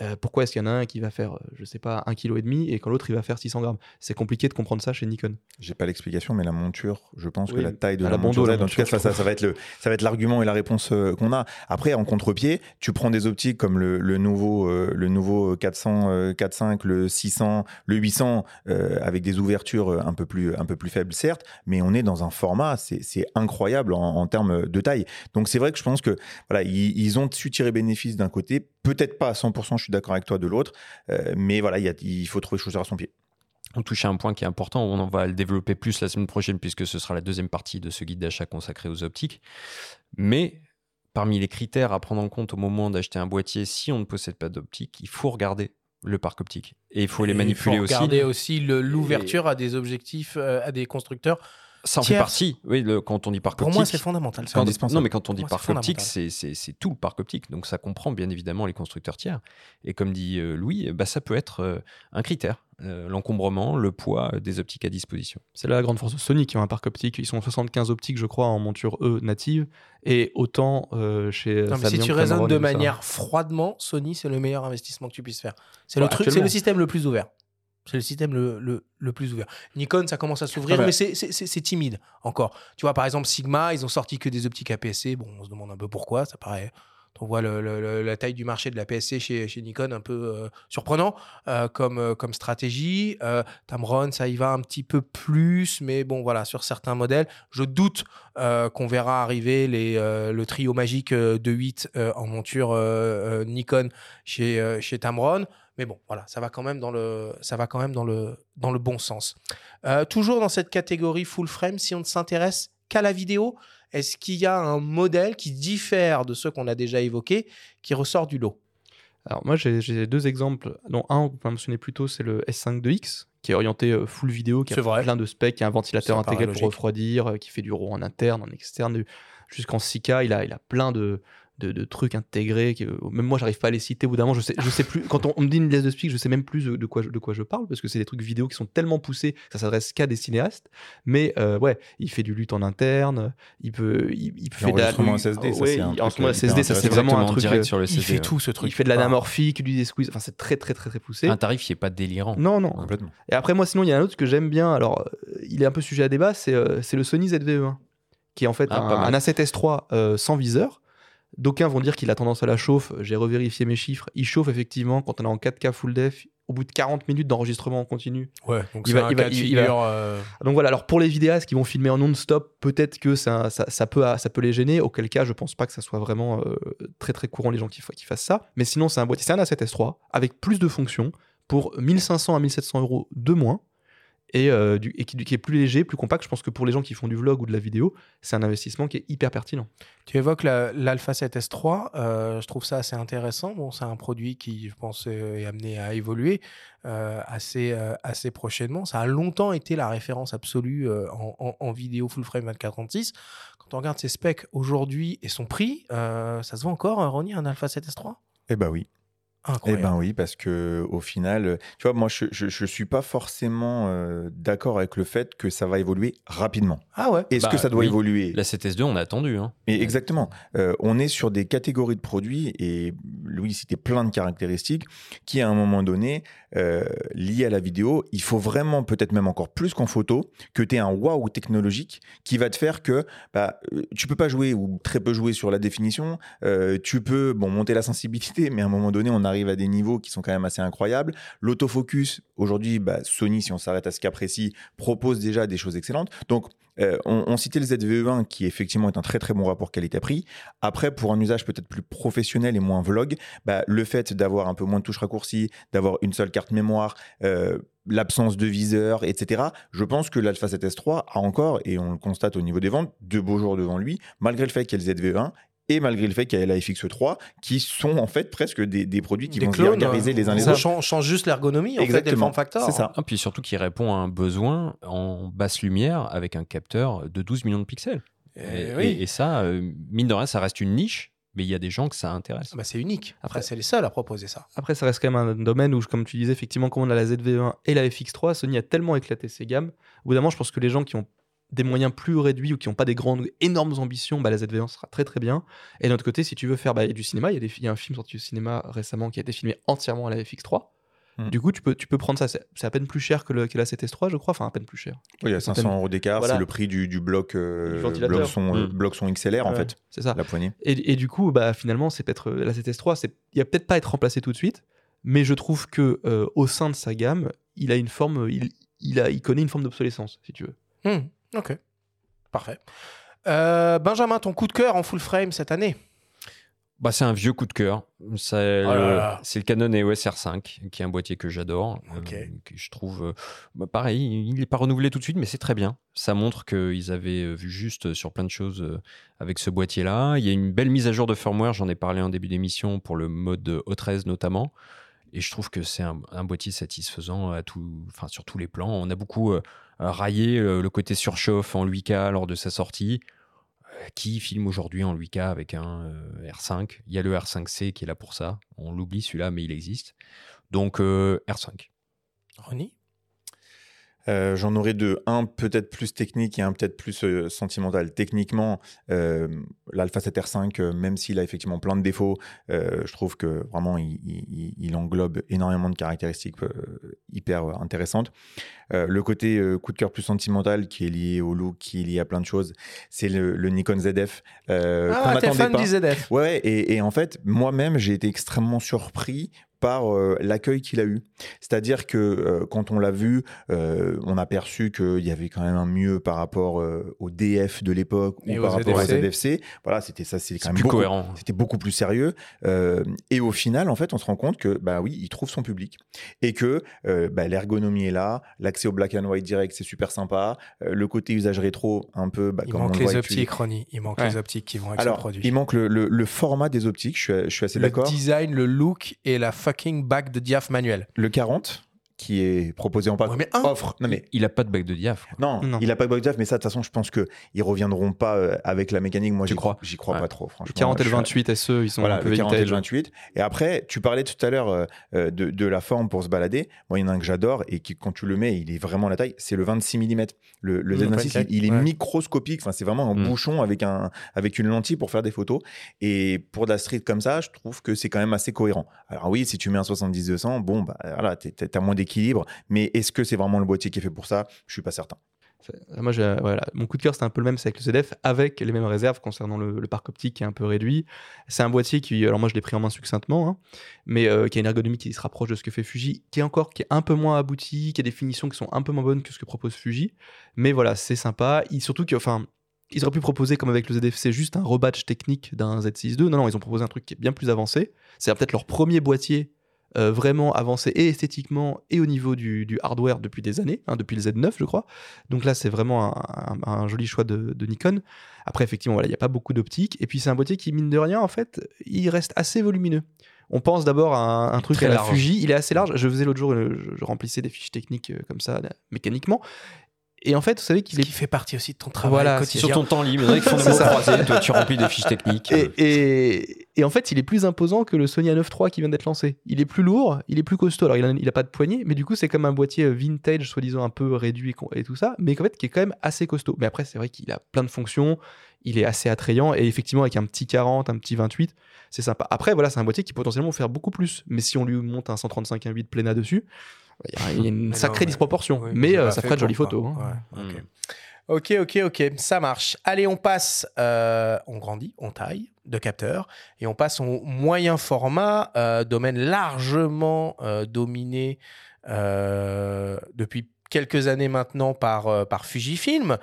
euh, pourquoi est-ce qu'il y en a un qui va faire, euh, je sais pas, 1,5 kg et quand l'autre il va faire 600 grammes? C'est compliqué de comprendre ça chez Nikon. J'ai pas l'explication, mais la monture, je pense que la taille de la, la monture, en tout cas, ça, ça, ça va être le, ça va être l'argument et la réponse euh, qu'on a. Après, en contre-pied, tu prends des optiques comme le, le nouveau, euh, le nouveau 400, euh, 4.5, le 600, le 800, euh, avec des ouvertures un peu plus, un peu plus faibles, certes, mais on est dans un format, c'est c'est incroyable en, en termes de taille. Donc c'est vrai que je pense que voilà, ils, ils ont su tirer bénéfice d'un côté, peut-être pas à 100%, je suis d'accord avec toi de l'autre, euh, mais voilà, il, y a- il faut trouver chaussure à son pied. On touche à un point qui est important, on en va le développer plus la semaine prochaine puisque ce sera la deuxième partie de ce guide d'achat consacré aux optiques. Mais parmi les critères à prendre en compte au moment d'acheter un boîtier, si on ne possède pas d'optique, il faut regarder le parc optique. Et il faut les manipuler il faut aussi. regarder aussi l'ouverture à des objectifs, euh, à des constructeurs. Ça en fait partie. Oui, le- quand on dit parc Pour optique. moi, c'est fondamental. Quand- indispensable. non, mais quand on dit Moi, parc optique, c'est tout le parc optique. Donc ça comprend bien évidemment les constructeurs tiers. Et comme dit euh, Louis, bah, ça peut être euh, un critère. euh, L'encombrement, le poids euh, des optiques à disposition. C'est là la grande force de Sony qui ont un parc optique. Ils sont 75 optiques, je crois, en monture E native. Et autant euh, chez. Non, mais si tu raisonnes de ça. manière froidement, Sony, c'est le meilleur investissement que tu puisses faire. C'est le truc, c'est le système le plus ouvert. C'est le système le, le, le plus ouvert. Nikon, ça commence à s'ouvrir, Ah bah. mais c'est- timide encore. Tu vois, par exemple, Sigma, ils ont sorti que des optiques APS-C. Bon, on se demande un peu pourquoi, ça paraît. On voit le- le- le- la taille du marché de la PSC chez, chez Nikon un peu euh, surprenant euh, comme, euh, comme stratégie. Euh, Tamron, ça y va un petit peu plus, mais bon, voilà, sur certains modèles, je doute qu'on verra arriver les, le trio magique de 8 euh, en monture Nikon chez, chez Tamron. Mais bon, voilà, ça va quand même dans le, ça va quand même dans le, dans le bon sens. Euh, toujours dans cette catégorie full frame, si on ne s'intéresse qu'à la vidéo, est-ce qu'il y a un modèle qui diffère de ceux qu'on a déjà évoqués, qui ressort du lot? Alors moi j'ai deux exemples, dont un qu'on a mentionné plus tôt, c'est le S5-2X, qui est orienté euh, full vidéo, qui a vrai. plein de specs, qui a un ventilateur Ça intégré pour refroidir, euh, qui fait du RAW en interne, en externe, jusqu'en 6K, il a, il a plein de, de, de trucs intégrés, que, même moi j'arrive pas à les citer, au bout d'un moment je sais, je sais plus, quand on, on me dit une liste de specs, je sais même plus de quoi, je- de quoi je parle, parce que c'est des trucs vidéo qui sont tellement poussés, que ça s'adresse qu'à des cinéastes, mais euh, ouais, il fait du lutte en interne, il peut, il, il fait de la... SSD, ça, Ouais, c'est un il- truc SSD, ça c'est vraiment un truc... direct euh, sur le Il CD, fait ouais. tout ce truc. il fait de l'anamorphique, lui des squeezes, enfin c'est très très très très poussé. Un tarif qui est pas délirant. Non, non. Complètement. Et après, moi, sinon, il y a un autre que j'aime bien. Alors, euh, il est un peu sujet à débat. C'est euh, c'est le Sony ZV-E1, qui est en fait Ah, un, un A7S3 euh, sans viseur. D'aucuns vont dire qu'il a tendance à la chauffe. J'ai revérifié mes chiffres. Il chauffe effectivement quand on est en 4K full def. Au bout de 40 minutes d'enregistrement en continu. Ouais, donc Il va- un il va- cas de il- il va- figure, euh, Donc voilà, alors pour les vidéastes qui vont filmer en non-stop, peut-être que ça, ça, ça peut, ça peut les gêner, auquel cas je pense pas que ça soit vraiment euh, très très courant les gens qui, qui fassent ça. Mais sinon, c'est un boîtier, c'est un A7S3 avec plus de fonctions pour 1500 à 1700 euros de moins et, euh, du- et qui, qui est plus léger, plus compact. Je pense que pour les gens qui font du vlog ou de la vidéo, c'est un investissement qui est hyper pertinent. Tu évoques la- l'Alpha 7S3, euh, je trouve ça assez intéressant. Bon, c'est un produit qui, je pense, euh, est amené à évoluer euh, assez, euh, assez prochainement. Ça a longtemps été la référence absolue euh, en, en- en vidéo full frame 24-36. Quand on regarde ses specs aujourd'hui et son prix, euh, ça se vend encore, Ronnie, un Alpha 7S3 Eh ben oui. Eh ben oui, parce que au final, euh, tu vois, moi, je, je, je suis pas forcément euh, d'accord avec le fait que ça va évoluer rapidement. Ah ouais Est-ce Bah, que ça doit oui. évoluer? La CTS2, on a attendu. Hein. Mais exactement. Euh, on est sur des catégories de produits et Louis citait plein de caractéristiques qui, à un moment donné, euh, liées à la vidéo, il faut vraiment, peut-être même encore plus qu'en photo, que tu aies un waouh technologique qui va te faire que bah, tu peux pas jouer ou très peu jouer sur la définition. euh, tu peux bon monter la sensibilité, mais à un moment donné, on arrive à des niveaux qui sont quand même assez incroyables. L'autofocus, aujourd'hui, bah, Sony, si on s'arrête à ce cas précis, propose déjà des choses excellentes. Donc, euh, on, citait le ZVE1 qui effectivement est un très très bon rapport qualité-prix. Après, pour un usage peut-être plus professionnel et moins vlog, bah, le fait d'avoir un peu moins de touches raccourcies, d'avoir une seule carte mémoire, euh, l'absence de viseur, etc. Je pense que l'Alpha 7S3 a encore, et on le constate au niveau des ventes, de beaux jours devant lui, malgré le fait qu'il y ait le ZVE1 et malgré le fait qu'il y ait la FX3, qui sont en fait presque des, des produits qui Des vont se clones, gargariser les uns les ça autres. change, change juste l'ergonomie, en fait, et Exactement. form factor. C'est ça. Ah, puis surtout qui répond à un besoin en basse lumière avec un capteur de 12 millions de pixels. Eh Et, oui. et- et ça, euh, mine de rien, ça reste une niche, mais il y a des gens que ça intéresse. Ah bah, c'est unique. Après, Après- c'est les seuls à proposer ça. Après, ça reste quand même un domaine où, comme tu disais, effectivement, comme on a la ZV1 et la FX3, Sony a tellement éclaté ses gammes. Au bout d'un moment, je pense que les gens qui ont des moyens plus réduits ou qui n'ont pas des grandes, énormes ambitions, bah, la ZV1 sera très très bien. Et d'un autre côté, si tu veux faire bah, du cinéma, il y, a y un film sorti au cinéma récemment qui a été filmé entièrement à la FX3. Mm. Du coup, tu peux, tu peux prendre ça. C'est c'est à peine plus cher que, le, que la 7S3, je crois. Enfin, à peine plus cher. Oui, il y a 500 euros d'écart, Voilà. c'est le prix du, du bloc, euh, Du ventilateur. bloc, son, euh, Mm. bloc son XLR, en Ouais, fait, C'est ça. la poignée. Et, et du coup, bah, finalement, c'est peut-être euh, la 7S3, c'est- il va peut-être pas être remplacé tout de suite, mais je trouve que euh, au sein de sa gamme, il a une forme, il, il, a, il connaît une forme d'obsolescence, si tu veux. Hmm, ok. Parfait. Euh, Benjamin, ton coup de cœur en full frame cette année? Bah, c'est un vieux coup de cœur. C'est Oh le, Canon EOS R5, qui est un boîtier que j'adore. Euh, que je trouve, euh, bah, pareil, il n'est pas renouvelé tout de suite, mais c'est très bien. Ça montre qu'ils avaient vu juste sur plein de choses avec ce boîtier-là. Il y a une belle mise à jour de firmware, j'en ai parlé en début d'émission pour le mode O13 notamment. Et je trouve que c'est un, un boîtier satisfaisant à tout, enfin, sur tous les plans. On a beaucoup euh, raillé euh, le côté surchauffe en 8K lors de sa sortie. Euh, Qui filme aujourd'hui en 8K avec un euh, R5 Il y a le R5C qui est là pour ça. On l'oublie celui-là, mais il existe. Donc euh, R5. Ronnie Euh, J'en aurais deux. Un peut-être plus technique et un peut-être plus euh, sentimental. Techniquement, euh, l'Alpha 7R5, euh, même s'il a effectivement plein de défauts, je trouve que vraiment il, il- il englobe énormément de caractéristiques hyper intéressantes. Le côté coup de cœur plus sentimental qui est lié au look, qui est lié à plein de choses, c'est le, le Nikon ZF. Ah, t'es fan pas. du ZF Ouais, et, et en fait, moi-même, j'ai été extrêmement surpris par euh, l'accueil qu'il a eu. C'est-à-dire que euh, quand on l'a vu, euh, on a perçu qu'il y avait quand même un mieux par rapport au DF de l'époque ou par rapport au ZFC. Voilà, c'était ça, c'est quand même plus beaucoup, cohérent. c'était beaucoup plus sérieux. Et au final, en fait, on se rend compte que, bah oui, il trouve son public. Et que bah, l'ergonomie est là, l'accès au black and white direct, c'est super sympa. Le côté usage rétro, un peu, bah, Il comme manque le les optiques, Ronnie. Il manque Ouais. les optiques qui vont avec Alors, ce produit. il manque le, le- le format des optiques, je suis, je suis assez le d'accord. design, le look et la Le 40, qui est proposé en pack Ouais, mais un. offre. Non, mais Il a pas de bac de diaph. non, Non. il a pas de bug mais ça, de toute façon, je pense qu'ils reviendront pas euh, avec la mécanique. Moi, j'y crois J'y crois Ouais. pas trop, franchement. Le 40 et le Je suis- 28 SE, ils sont Voilà, un peu le 40 et le vintage. 28. Et après, tu parlais tout à l'heure euh, euh, de, de la forme pour se balader. Moi, il y en a un que j'adore et qui, quand tu le mets, il est vraiment la taille. C'est le 26 mm. Le, le Mmh, Z26, il, il est ouais. microscopique. Enfin, c'est vraiment un Mmh. bouchon avec, un, avec une lentille pour faire des photos. Et pour de la street comme ça, je trouve que c'est quand même assez cohérent. Alors oui, si tu mets un 70-200, bon, bah, voilà, t'as moins d'équilibre. Mais est-ce que c'est vraiment le boîtier qui est fait pour ça? Je suis pas certain. C'est- Moi, voilà, mon coup de cœur, c'était un peu le même, c'est avec le ZF, avec les mêmes réserves concernant le, parc optique qui est un peu réduit. C'est un boîtier qui, alors moi, je l'ai pris en main succinctement, hein, mais euh, qui a une ergonomie qui se rapproche de ce que fait Fuji, qui est encore, qui est un peu moins abouti, qui a des finitions qui sont un peu moins bonnes que ce que propose Fuji. Mais voilà, c'est sympa. Il- surtout que, ils auraient pu proposer, comme avec le ZF, c'est juste un rebatch technique d'un Z6 II. Non, non, ils ont proposé un truc qui est bien plus avancé. C'est peut-être leur premier boîtier euh, vraiment avancé et esthétiquement et au niveau du, du hardware depuis des années, hein, depuis le Z9 je crois. Donc là c'est vraiment un, un- un joli choix de, de Nikon. Après effectivement voilà il n'y a pas beaucoup d'optique et puis c'est un boîtier qui mine de rien en fait il reste assez volumineux. On pense d'abord à un, un truc à la large. Fuji, il est assez large. Je faisais l'autre jour, je, je remplissais des fiches techniques euh, comme ça mécaniquement. Et en fait vous savez qu'il est qui fait partie aussi de ton travail Voilà, quotidien. Sur ton temps libre, il y font des C'est mots ça. croisés, toi tu remplis des fiches techniques. Et, et- et en fait, il est plus imposant que le Sony A9 III qui vient d'être lancé. Il est plus lourd, il est plus costaud. Alors, il a, il a pas de poignée, mais du coup, c'est comme un boîtier vintage, soi-disant un peu réduit et tout ça, mais en fait, qui est quand même assez costaud. Mais après, c'est vrai qu'il a plein de fonctions, il est assez attrayant, et effectivement, avec un petit 40, un petit 28, c'est sympa. Après, voilà, c'est un boîtier qui potentiellement faire beaucoup plus. Mais si on lui monte un 135 1.8 Plena dessus, il y a- une Mais sacrée non, disproportion. Oui, mais euh, ça ferait de jolies photos. hein. Ouais. Mm. Ok, ok, ok, ça marche. Allez, on passe, euh, on grandit, on taille de capteurs et on passe au moyen format, euh, domaine largement euh, dominé depuis quelques années maintenant par, par Fujifilm,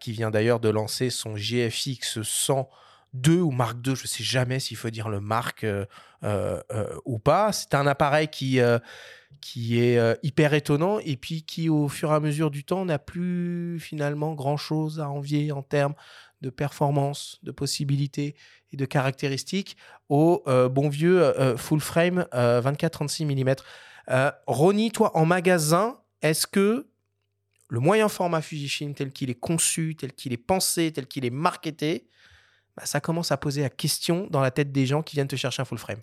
qui vient d'ailleurs de lancer son GFX 102 ou Mark II, je ne sais jamais s'il faut dire le Mark euh, euh, euh, ou pas. C'est un appareil qui, qui est euh, hyper étonnant et puis qui, au fur et à mesure du temps, n'a plus finalement grand-chose à envier en termes de performance, de possibilités et de caractéristiques au euh, bon vieux euh, full frame 24-36 mm. Ronnie, toi, en magasin, est-ce que le moyen format Fujifilm tel qu'il est conçu, tel qu'il est pensé, tel qu'il est marketé, bah, ça commence à poser la question dans la tête des gens qui viennent te chercher un full frame?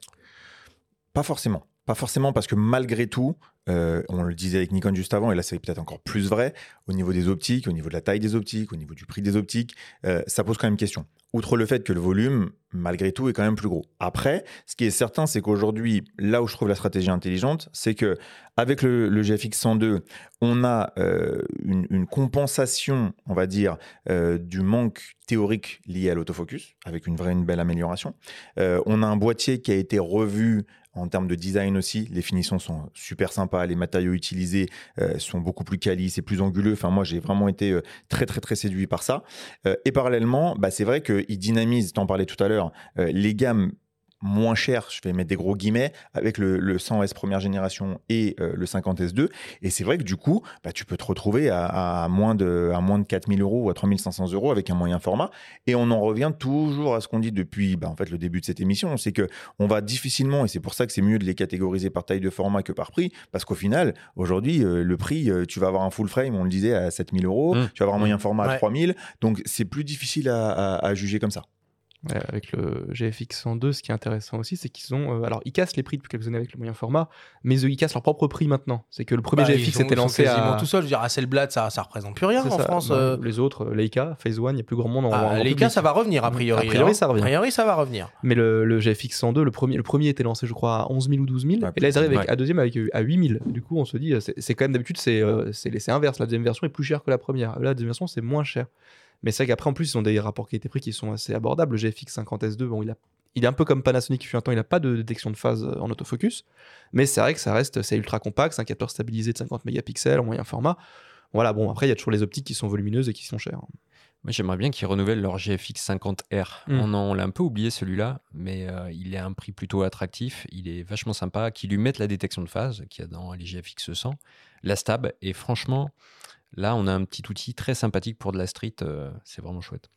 Pas forcément. Pas forcément parce que malgré tout, euh, on le disait avec Nikon juste avant, et là c'est peut-être encore plus vrai, au niveau des optiques, au niveau de la taille des optiques, au niveau du prix des optiques, euh, ça pose quand même question. Outre le fait que le volume, malgré tout, est quand même plus gros. Après, ce qui est certain, c'est qu'aujourd'hui, là où je trouve la stratégie intelligente, c'est que avec le, GFX 102, on a euh, une, compensation, on va dire, du manque théorique lié à l'autofocus, avec une vraie, une belle amélioration. on a un boîtier qui a été revu en termes de design aussi, les finitions sont super sympas, les matériaux utilisés euh, sont beaucoup plus quali, c'est plus anguleux. Enfin, moi, j'ai vraiment été euh, très, très, très séduit par ça. Euh, et parallèlement, bah, c'est vrai qu'il dynamise, t'en parlais tout à l'heure, les gammes moins cher, je vais mettre des gros guillemets, avec le, 100S première génération et euh, le 50S2. Et c'est vrai que du coup, bah, tu peux te retrouver à, moins de, à moins de 4000 euros ou à 3500 euros avec un moyen format. Et on en revient toujours à ce qu'on dit depuis bah, en fait, le début de cette émission, c'est que on va difficilement, et c'est pour ça que c'est mieux de les catégoriser par taille de format que par prix, parce qu'au final, aujourd'hui, euh, le prix, euh, tu vas avoir un full frame, on le disait, à 7000 euros, mmh. tu vas avoir un moyen format à 3000, donc c'est plus difficile à juger comme ça avec le GFX 102, ce qui est intéressant aussi, c'est qu'ils ont. Euh, alors, ils cassent les prix depuis quelques années avec le moyen format, mais ils cassent leur propre prix maintenant. C'est que le premier bah, GFX était lancé à. tout seul. Je veux dire, Hasselblad, ça, ça représente plus rien en France. Euh. Les autres, euh, Leica, Phase One, il n'y a plus grand monde en. Ah, Leica, ça va revenir a priori. A priori, hein. ça revient. A priori, ça va revenir. Mais le, GFX 102, le premier, le premier était lancé, je crois, à 11 000 ou 12 000. et là, ils arrivent à deuxième avec, à 8 000. Du coup, on se dit, c'est quand même d'habitude, c'est inverse. La deuxième version est plus chère que la première. La deuxième version, c'est moins cher. Mais c'est vrai qu'après, en plus, ils ont des rapports qualité-prix qui sont assez abordables. Le GFX 50S2, bon, il, a, il est un peu comme Panasonic qui fut un temps, il n'a pas de détection de phase euh, en autofocus. Mais c'est vrai que ça reste, c'est ultra compact, c'est un capteur stabilisé de 50 mégapixels en moyen format. Voilà, bon, après, il y a toujours les optiques qui sont volumineuses et qui sont chères. Moi, j'aimerais bien qu'ils renouvellent leur GFX 50R. Mm. On, l'a un peu oublié celui-là, mais euh, il est à un prix plutôt attractif. Il est vachement sympa. Qu'ils lui mettent la détection de phase qu'il y a dans les GFX 100, la stab, et franchement, Là, on a un petit outil très sympathique pour de la street. Euh, c'est vraiment chouette.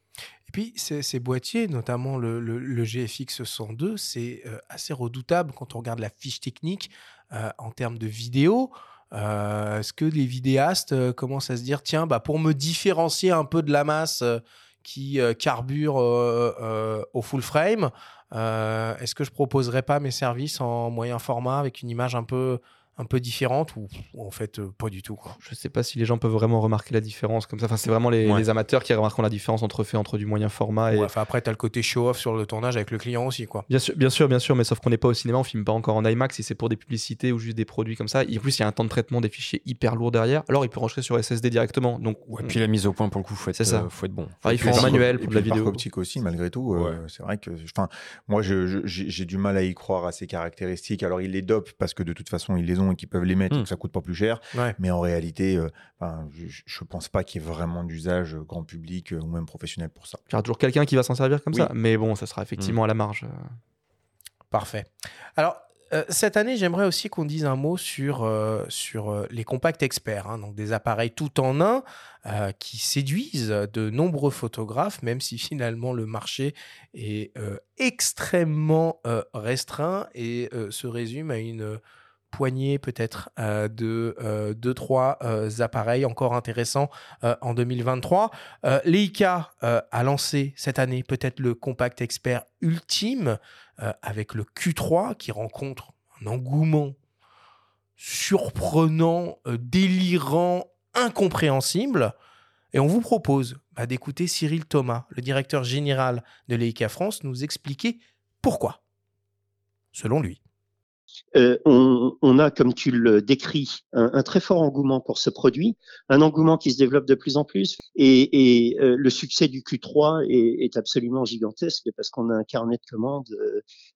Et puis, ces, boîtiers, notamment le, GFX 102, c'est euh, assez redoutable quand on regarde la fiche technique euh, en termes de vidéo. Est-ce que les vidéastes commencent à se dire, tiens, bah, pour me différencier un peu de la masse qui carbure au full frame, est-ce que je proposerais pas mes services en moyen format avec une image un peu un peu différente ou, en fait euh, pas du tout quoi. Je sais pas si les gens peuvent vraiment remarquer la différence comme ça. Enfin, c'est vraiment les, amateurs qui remarqueront la différence entre fait entre du moyen format et. enfin, après, tu as le côté show-off sur le tournage avec le client aussi quoi. Bien sûr, bien sûr, bien sûr, mais sauf qu'on n'est pas au cinéma, on filme pas encore en IMAX si c'est pour des publicités ou juste des produits comme ça. Et en plus, il y a un temps de traitement des fichiers hyper lourd derrière. Alors, il peut rentrer sur SSD directement. Donc, et puis la mise au point pour le coup, faut être, ça. Euh, faut être bon. il faut en manuel pour de la vidéo. optique aussi, malgré tout. Euh, c'est vrai que, enfin, moi, j'ai du mal à y croire à ces caractéristiques. Alors, ils les dopent parce que de toute façon, ils les ont et qu'ils peuvent les mettre. Hmm ça coûte pas plus cher. Mais en réalité, euh, je, ne pense pas qu'il y ait vraiment d'usage euh, grand public euh, ou même professionnel pour ça. Il y aura toujours quelqu'un qui va s'en servir comme ça, mais bon, ça sera effectivement mmh. à la marge. Parfait. Alors, cette année, j'aimerais aussi qu'on dise un mot sur, sur les compacts experts, hein, donc des appareils tout en un qui séduisent de nombreux photographes, même si finalement le marché est extrêmement restreint et se résume à une poignée peut-être euh, de euh, deux, trois euh, appareils encore intéressants en 2023. Leica a lancé cette année peut-être le compact expert ultime avec le Q3 qui rencontre un engouement surprenant, délirant, incompréhensible. Et on vous propose bah, d'écouter Cyril Thomas, le directeur général de Leica France, nous expliquer pourquoi, selon lui. Euh, on, a, comme tu le décris, un, très fort engouement pour ce produit, un engouement qui se développe de plus en plus, et, euh, le succès du Q3 est, absolument gigantesque parce qu'on a un carnet de commandes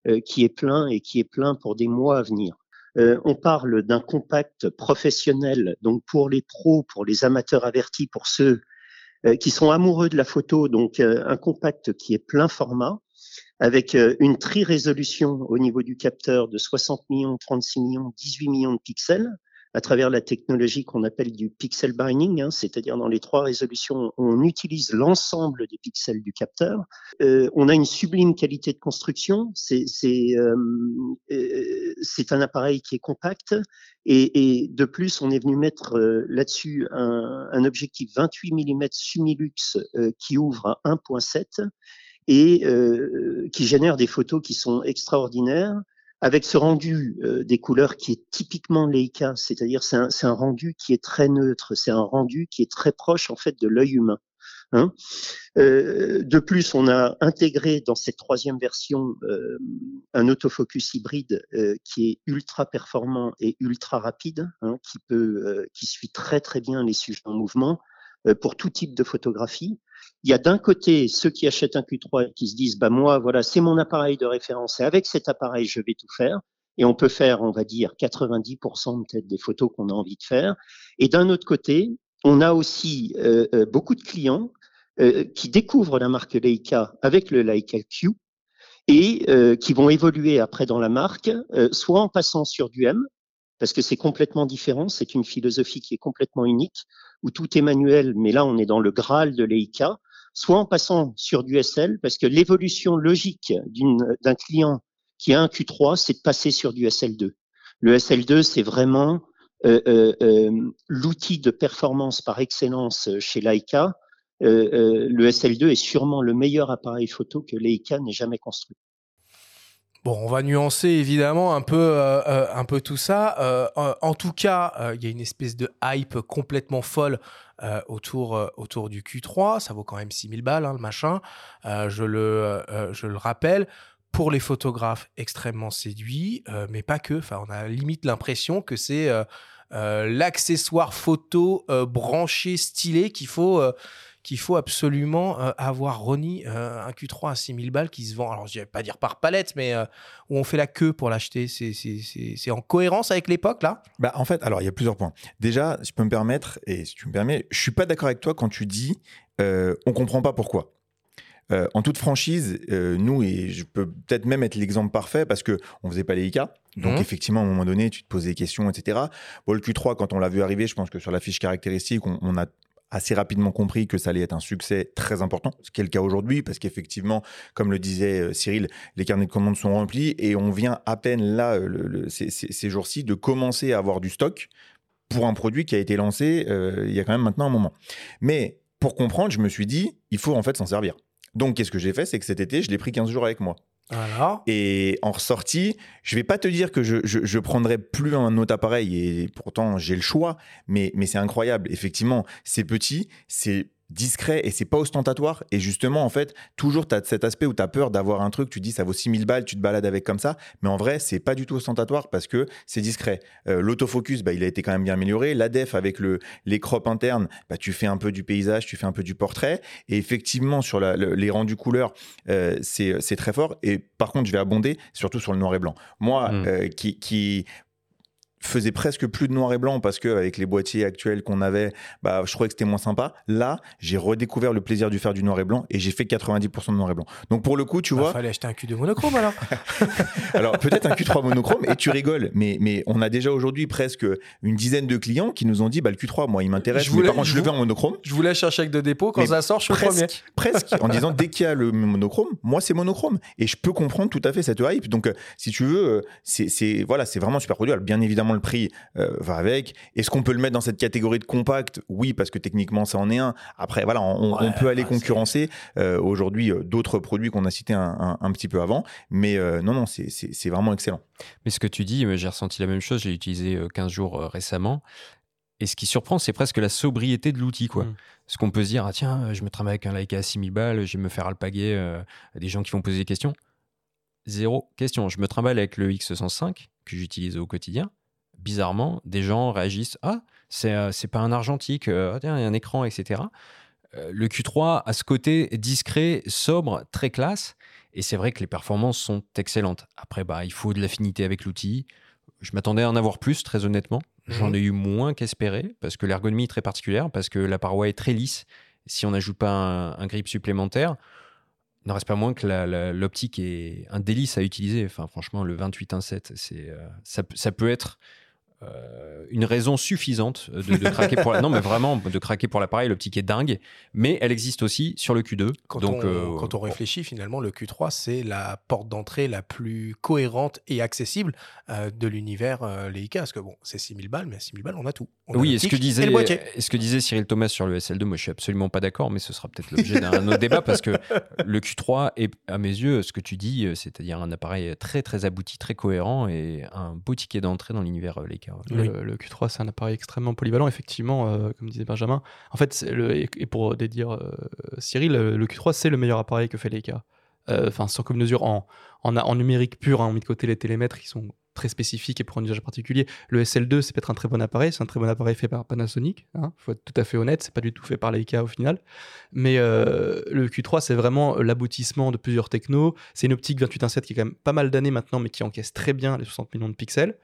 euh, qui est plein et qui est plein pour des mois à venir. on parle d'un compact professionnel, donc pour les pros, pour les amateurs avertis, pour ceux qui sont amoureux de la photo, donc un compact qui est plein format, avec euh, une tri-résolution au niveau du capteur de 60 millions, 36 millions, 18 millions de pixels à travers la technologie qu'on appelle du pixel binding, hein, c'est-à-dire dans les trois résolutions, on utilise l'ensemble des pixels du capteur. Euh, on a une sublime qualité de construction. C'est euh, euh un appareil qui est compact et, de plus, on est venu mettre euh, là-dessus un, un, objectif 28 mm Sumilux qui ouvre à 1.7 et euh, qui génère des photos qui sont extraordinaires avec ce rendu euh, des couleurs qui est typiquement Leica, c'est-à-dire c'est un, rendu qui est très neutre, c'est un rendu qui est très proche en fait de l'œil humain. Hein. Euh, de plus, on a intégré dans cette troisième version un autofocus hybride qui est ultra performant et ultra rapide, hein, qui peut, qui suit très très bien les sujets en mouvement pour tout type de photographie. Il y a d'un côté ceux qui achètent un Q3 et qui se disent bah moi voilà c'est mon appareil de référence et avec cet appareil je vais tout faire et on peut faire on va dire 90% peut-être des photos qu'on a envie de faire. Et d'un autre côté on a aussi beaucoup de clients euh, qui découvrent la marque Leica avec le Leica Q et euh, qui vont évoluer après dans la marque, euh, soit en passant sur du M, parce que c'est complètement différent, c'est une philosophie qui est complètement unique, où tout est manuel, mais là on est dans le Graal de Leica, soit en passant sur du SL, parce que l'évolution logique d'un client qui a un Q3, c'est de passer sur du SL2. Le SL2, c'est vraiment euh, euh, l'outil de performance par excellence chez Leica, euh, euh, le SL2 est sûrement le meilleur appareil photo que Leica n'ait jamais construit. Bon, on va nuancer évidemment un peu, euh, peu tout ça. en tout cas, il y a une espèce de hype complètement folle autour, du Q3. Ça vaut quand même 6000 balles, hein, le machin. je, le, rappelle. Pour les photographes extrêmement séduits, mais pas que. On a limite l'impression que c'est l'accessoire photo branché, stylé qu'il faut qu'il faut absolument euh, avoir Ronnie euh, un Q3 à 6000 balles qui se vend, alors je vais pas dire par palette, mais euh, où on fait la queue pour l'acheter. C'est en cohérence avec l'époque là? Bah, En fait, alors il y a plusieurs points. Déjà, si je peux me permettre, et si tu me permets, je suis pas d'accord avec toi quand tu dis on comprend pas pourquoi. en toute franchise, nous, et je peux peut-être même être l'exemple parfait parce que on faisait pas les IK. Donc, mmh. effectivement, à un moment donné, tu te poses des questions, etc. Bon, le Q3, quand on l'a vu arriver, je pense que sur la fiche caractéristique, on a assez rapidement compris que ça allait être un succès très important, ce qui est le cas aujourd'hui, parce qu'effectivement, comme le disait euh, Cyril, les carnets de commandes sont remplis et on vient à peine là, euh, ces, jours-ci, de commencer à avoir du stock pour un produit qui a été lancé euh, il y a quand même maintenant un moment. Mais pour comprendre, je me suis dit, il faut en fait s'en servir. Donc, qu'est-ce que j'ai fait? C'est que cet été, je l'ai pris 15 jours avec moi. Et en ressortie, je vais pas te dire que je, je, prendrai plus un autre appareil et pourtant j'ai le choix, mais c'est incroyable. Effectivement, c'est petit, c'est discret et c'est pas ostentatoire. Et justement, en fait, toujours tu as cet aspect où tu as peur d'avoir un truc, tu dis ça vaut 6000 balles, tu te balades avec comme ça. Mais en vrai, c'est pas du tout ostentatoire parce que c'est discret. Euh, l'autofocus, bah, il a été quand même bien amélioré. La def avec le, les crops internes, bah, tu fais un peu du paysage, tu fais un peu du portrait. Et effectivement, sur la, les rendus couleurs, euh, c'est très fort. Et par contre, je vais abonder surtout sur le noir et blanc. Moi, mmh. euh, qui, qui faisait presque plus de noir et blanc parce que avec les boîtiers actuels qu'on avait, bah, je trouvais que c'était moins sympa. Là, j'ai redécouvert le plaisir du faire du noir et blanc et j'ai fait 90% de noir et blanc. Donc pour le coup, tu bah, vois. Fallait acheter un Q2 monochrome alors. *laughs* alors peut-être un Q3 monochrome et tu rigoles, mais, mais on a déjà aujourd'hui presque une dizaine de clients qui nous ont dit bah, le Q3, moi, il m'intéresse. Je voulais, par contre, je, le veux en monochrome. Je voulais chercher avec de dépôt. Quand ça sort, je suis presque, premier. Presque. En disant dès qu'il y a le monochrome, moi, c'est monochrome. Et je peux comprendre tout à fait cette hype. Donc, euh, si tu veux, euh, c'est voilà, c'est vraiment super produit. Alors, bien évidemment, le prix. Euh, va avec. Est-ce qu'on peut le mettre dans cette catégorie de compact? Oui, parce que techniquement, ça en est un. Après, voilà, on, peut aller concurrencer euh, aujourd'hui euh, d'autres produits qu'on a cités un, petit peu avant. Mais euh, non, non, c'est vraiment excellent. Mais ce que tu dis, j'ai ressenti la même chose. J'ai utilisé 15 jours récemment. Et ce qui surprend, c'est presque la sobriété de l'outil, quoi. Mm. Ce qu'on peut se dire, ah tiens, je me travaille avec un Leica à 6000 balles, je vais me faire alpaguer à des gens qui vont poser des questions. Zéro question. Je me trimballe avec le X105 que j'utilise au quotidien bizarrement, des gens réagissent Ah, c'est euh, pas un argentique, euh, ah, il y a un écran, etc. Euh, le Q3 a ce côté discret, sobre, très classe. Et c'est vrai que les performances sont excellentes. Après, bah, il faut de l'affinité avec l'outil. Je m'attendais à en avoir plus, très honnêtement. J'en mhm. ai eu moins qu'espéré, parce que l'ergonomie est très particulière, parce que la paroi est très lisse. Si on n'ajoute pas un, grip supplémentaire, il n'en reste pas moins que l'optique est un délice à utiliser. Enfin, franchement, le 28.1.7, c'est, ça, ça peut être euh, une raison suffisante de, de craquer pour la... non mais vraiment de craquer pour l'appareil l'optique est dingue mais elle existe aussi sur le Q2 Quand, donc on, euh, quand on réfléchit, finalement, le Q3, c'est la porte d'entrée la plus cohérente et accessible euh, de l'univers Leica. Parce que bon, c'est 6000 balles, mais à 6000 balles, on a tout. On a oui, et ce que disait, le et ce que disait Cyril Thomas sur le SL2, moi je suis absolument pas d'accord, mais ce sera peut-être l'objet d'un autre *laughs* débat parce que le Q3 est, à mes yeux, ce que tu dis, c'est-à-dire un appareil très très abouti, très cohérent et un beau ticket d'entrée dans l'univers Leica. Oui. Le, le Q3, c'est un appareil extrêmement polyvalent, effectivement, euh, comme disait Benjamin. En fait, le, et, pour dédire euh, Cyril, euh, le Q3, c'est le meilleur appareil que fait Leica. Euh, Enfin, sans commune mesure, en, en, en numérique pur, hein, on met de côté les télémètres qui sont très spécifiques et pour un usage particulier. Le SL2, c'est peut-être un très bon appareil, c'est un très bon appareil fait par Panasonic, il faut être tout à fait honnête, c'est pas du tout fait par Leica au final. Mais euh, le Q3, c'est vraiment l'aboutissement de plusieurs technos. C'est une optique 28.1.7 qui est quand même pas mal d'années maintenant, mais qui encaisse très bien les 60 millions de pixels.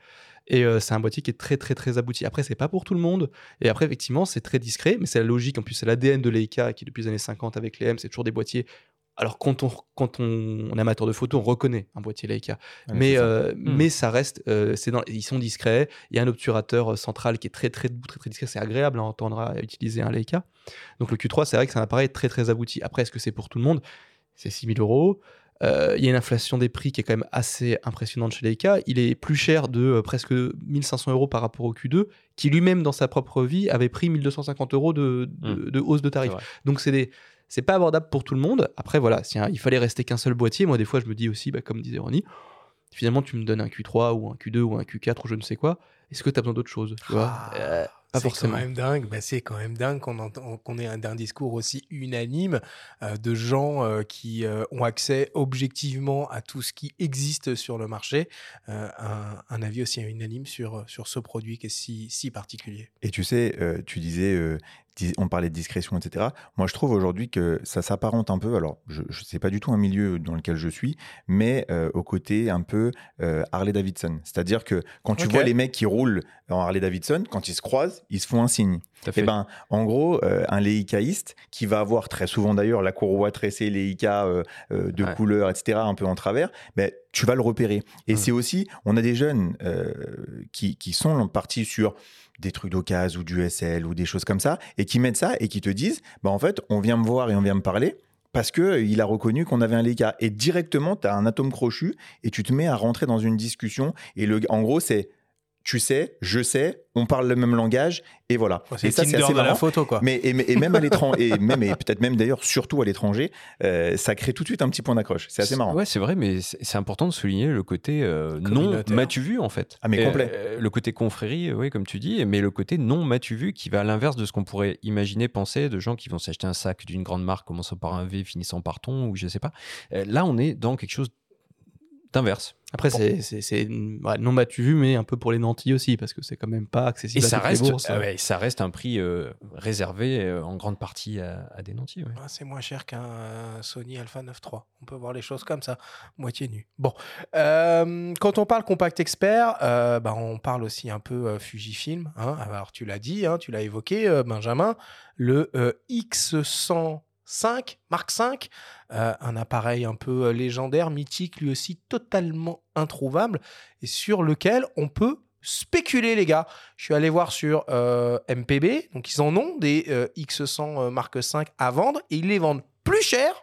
Et euh, c'est un boîtier qui est très très très abouti. Après, c'est pas pour tout le monde. Et après, effectivement, c'est très discret, mais c'est la logique. En plus, c'est l'ADN de Leica qui, depuis les années 50, avec les M, c'est toujours des boîtiers. Alors, quand on, quand on, on est amateur de photo, on reconnaît un boîtier Leica. Ouais, mais, ça. euh, mais ça reste, euh, dans, ils sont discrets. Il y a un obturateur euh, central qui est très très très très discret. C'est agréable à entendre à utiliser un Leica. Donc le Q3, c'est vrai que c'est un appareil très très abouti. Après, est-ce que c'est pour tout le monde? C'est 6000 euros. Euh, Il y a une inflation des prix qui est quand même assez impressionnante chez Leica. Il est plus cher de euh, presque 1500 euros par rapport au Q2, qui lui-même dans sa propre vie avait pris 1250 euros de, de- de hausse de tarif. Donc c'est des c'est pas abordable pour tout le monde. Après voilà, si hein, il fallait rester qu'un seul boîtier, moi des fois je me dis aussi, bah, comme disait Ronnie, finalement tu me donnes un Q3 ou un Q2 ou un Q4 ou je ne sais quoi. Est-ce que tu as besoin d'autre chose tu vois? Ah, Euh, Pas c'est quand même dingue. Bah, c'est quand même dingue qu'on ait un, un discours aussi unanime euh, de gens euh, qui euh, ont accès objectivement à tout ce qui existe sur le marché. Euh, un, un avis aussi unanime sur, sur ce produit qui est si, si particulier. Et tu sais, euh, tu disais, euh, dis- on parlait de discrétion, etc. Moi, je trouve aujourd'hui que ça s'apparente un peu. Alors, je ne sais pas du tout un milieu dans lequel je suis, mais euh, au côté un peu euh, Harley Davidson. C'est-à-dire que quand tu vois les mecs qui roulent en Harley Davidson, quand ils se croisent, ils se font un signe. Et fait. ben, en gros, euh, un Leicaïste qui va avoir très souvent d'ailleurs la courroie tressée Leica euh, de Ouais. couleur, etc., un peu en travers, ben, tu vas le repérer. Et Ouais. c'est aussi, on a des jeunes qui, qui sont partis sur des trucs d'occasion ou du SL ou des choses comme ça, et qui mettent ça et qui te disent, bah, en fait, on vient me voir et on vient me parler. Parce qu'il a reconnu qu'on avait un Leica. Et directement, tu as un atome crochu et tu te mets à rentrer dans une discussion. Et le, en gros, c'est tu sais, je sais, on parle le même langage, et voilà. Ouais, et ça, c'est assez de la marrant. photo, quoi. Mais et, et même à *laughs* l'étranger, et même et peut-être même d'ailleurs surtout à l'étranger, euh, ça crée tout de suite un petit point d'accroche. C'est assez marrant. Ouais, c'est vrai, mais c'est important de souligner le côté euh, non m'as-tu vu en fait? Ah, mais Et, complet. euh, le côté confrérie, oui, comme tu dis, mais le côté non m'as-tu vu qui va à l'inverse de ce qu'on pourrait imaginer, penser de gens qui vont s'acheter un sac d'une grande marque commençant par un V, finissant par ton, ou je sais pas. Euh, là, on est dans quelque chose inverse. Après, c'est non battu, vu mais un peu pour les nantis aussi, parce que c'est quand même pas accessible et ah hein. ça reste, un prix euh, réservé euh, en grande partie à, des nantis. Ah, c'est moins cher qu'un Sony Alpha 9.3. On peut voir les choses comme ça, moitié nu. Bon, euh, quand on parle Compact Expert, ben, on parle aussi un peu Fujifilm. Hein. Alors, tu l'as dit, hein, tu l'as évoqué, Benjamin, le X100 5, Mark 5, euh, un appareil un peu euh, légendaire, mythique, lui aussi totalement introuvable, et sur lequel on peut spéculer, les gars. Je suis allé voir sur euh, MPB, donc ils en ont des X100 Mark 5 à vendre, et ils les vendent plus cher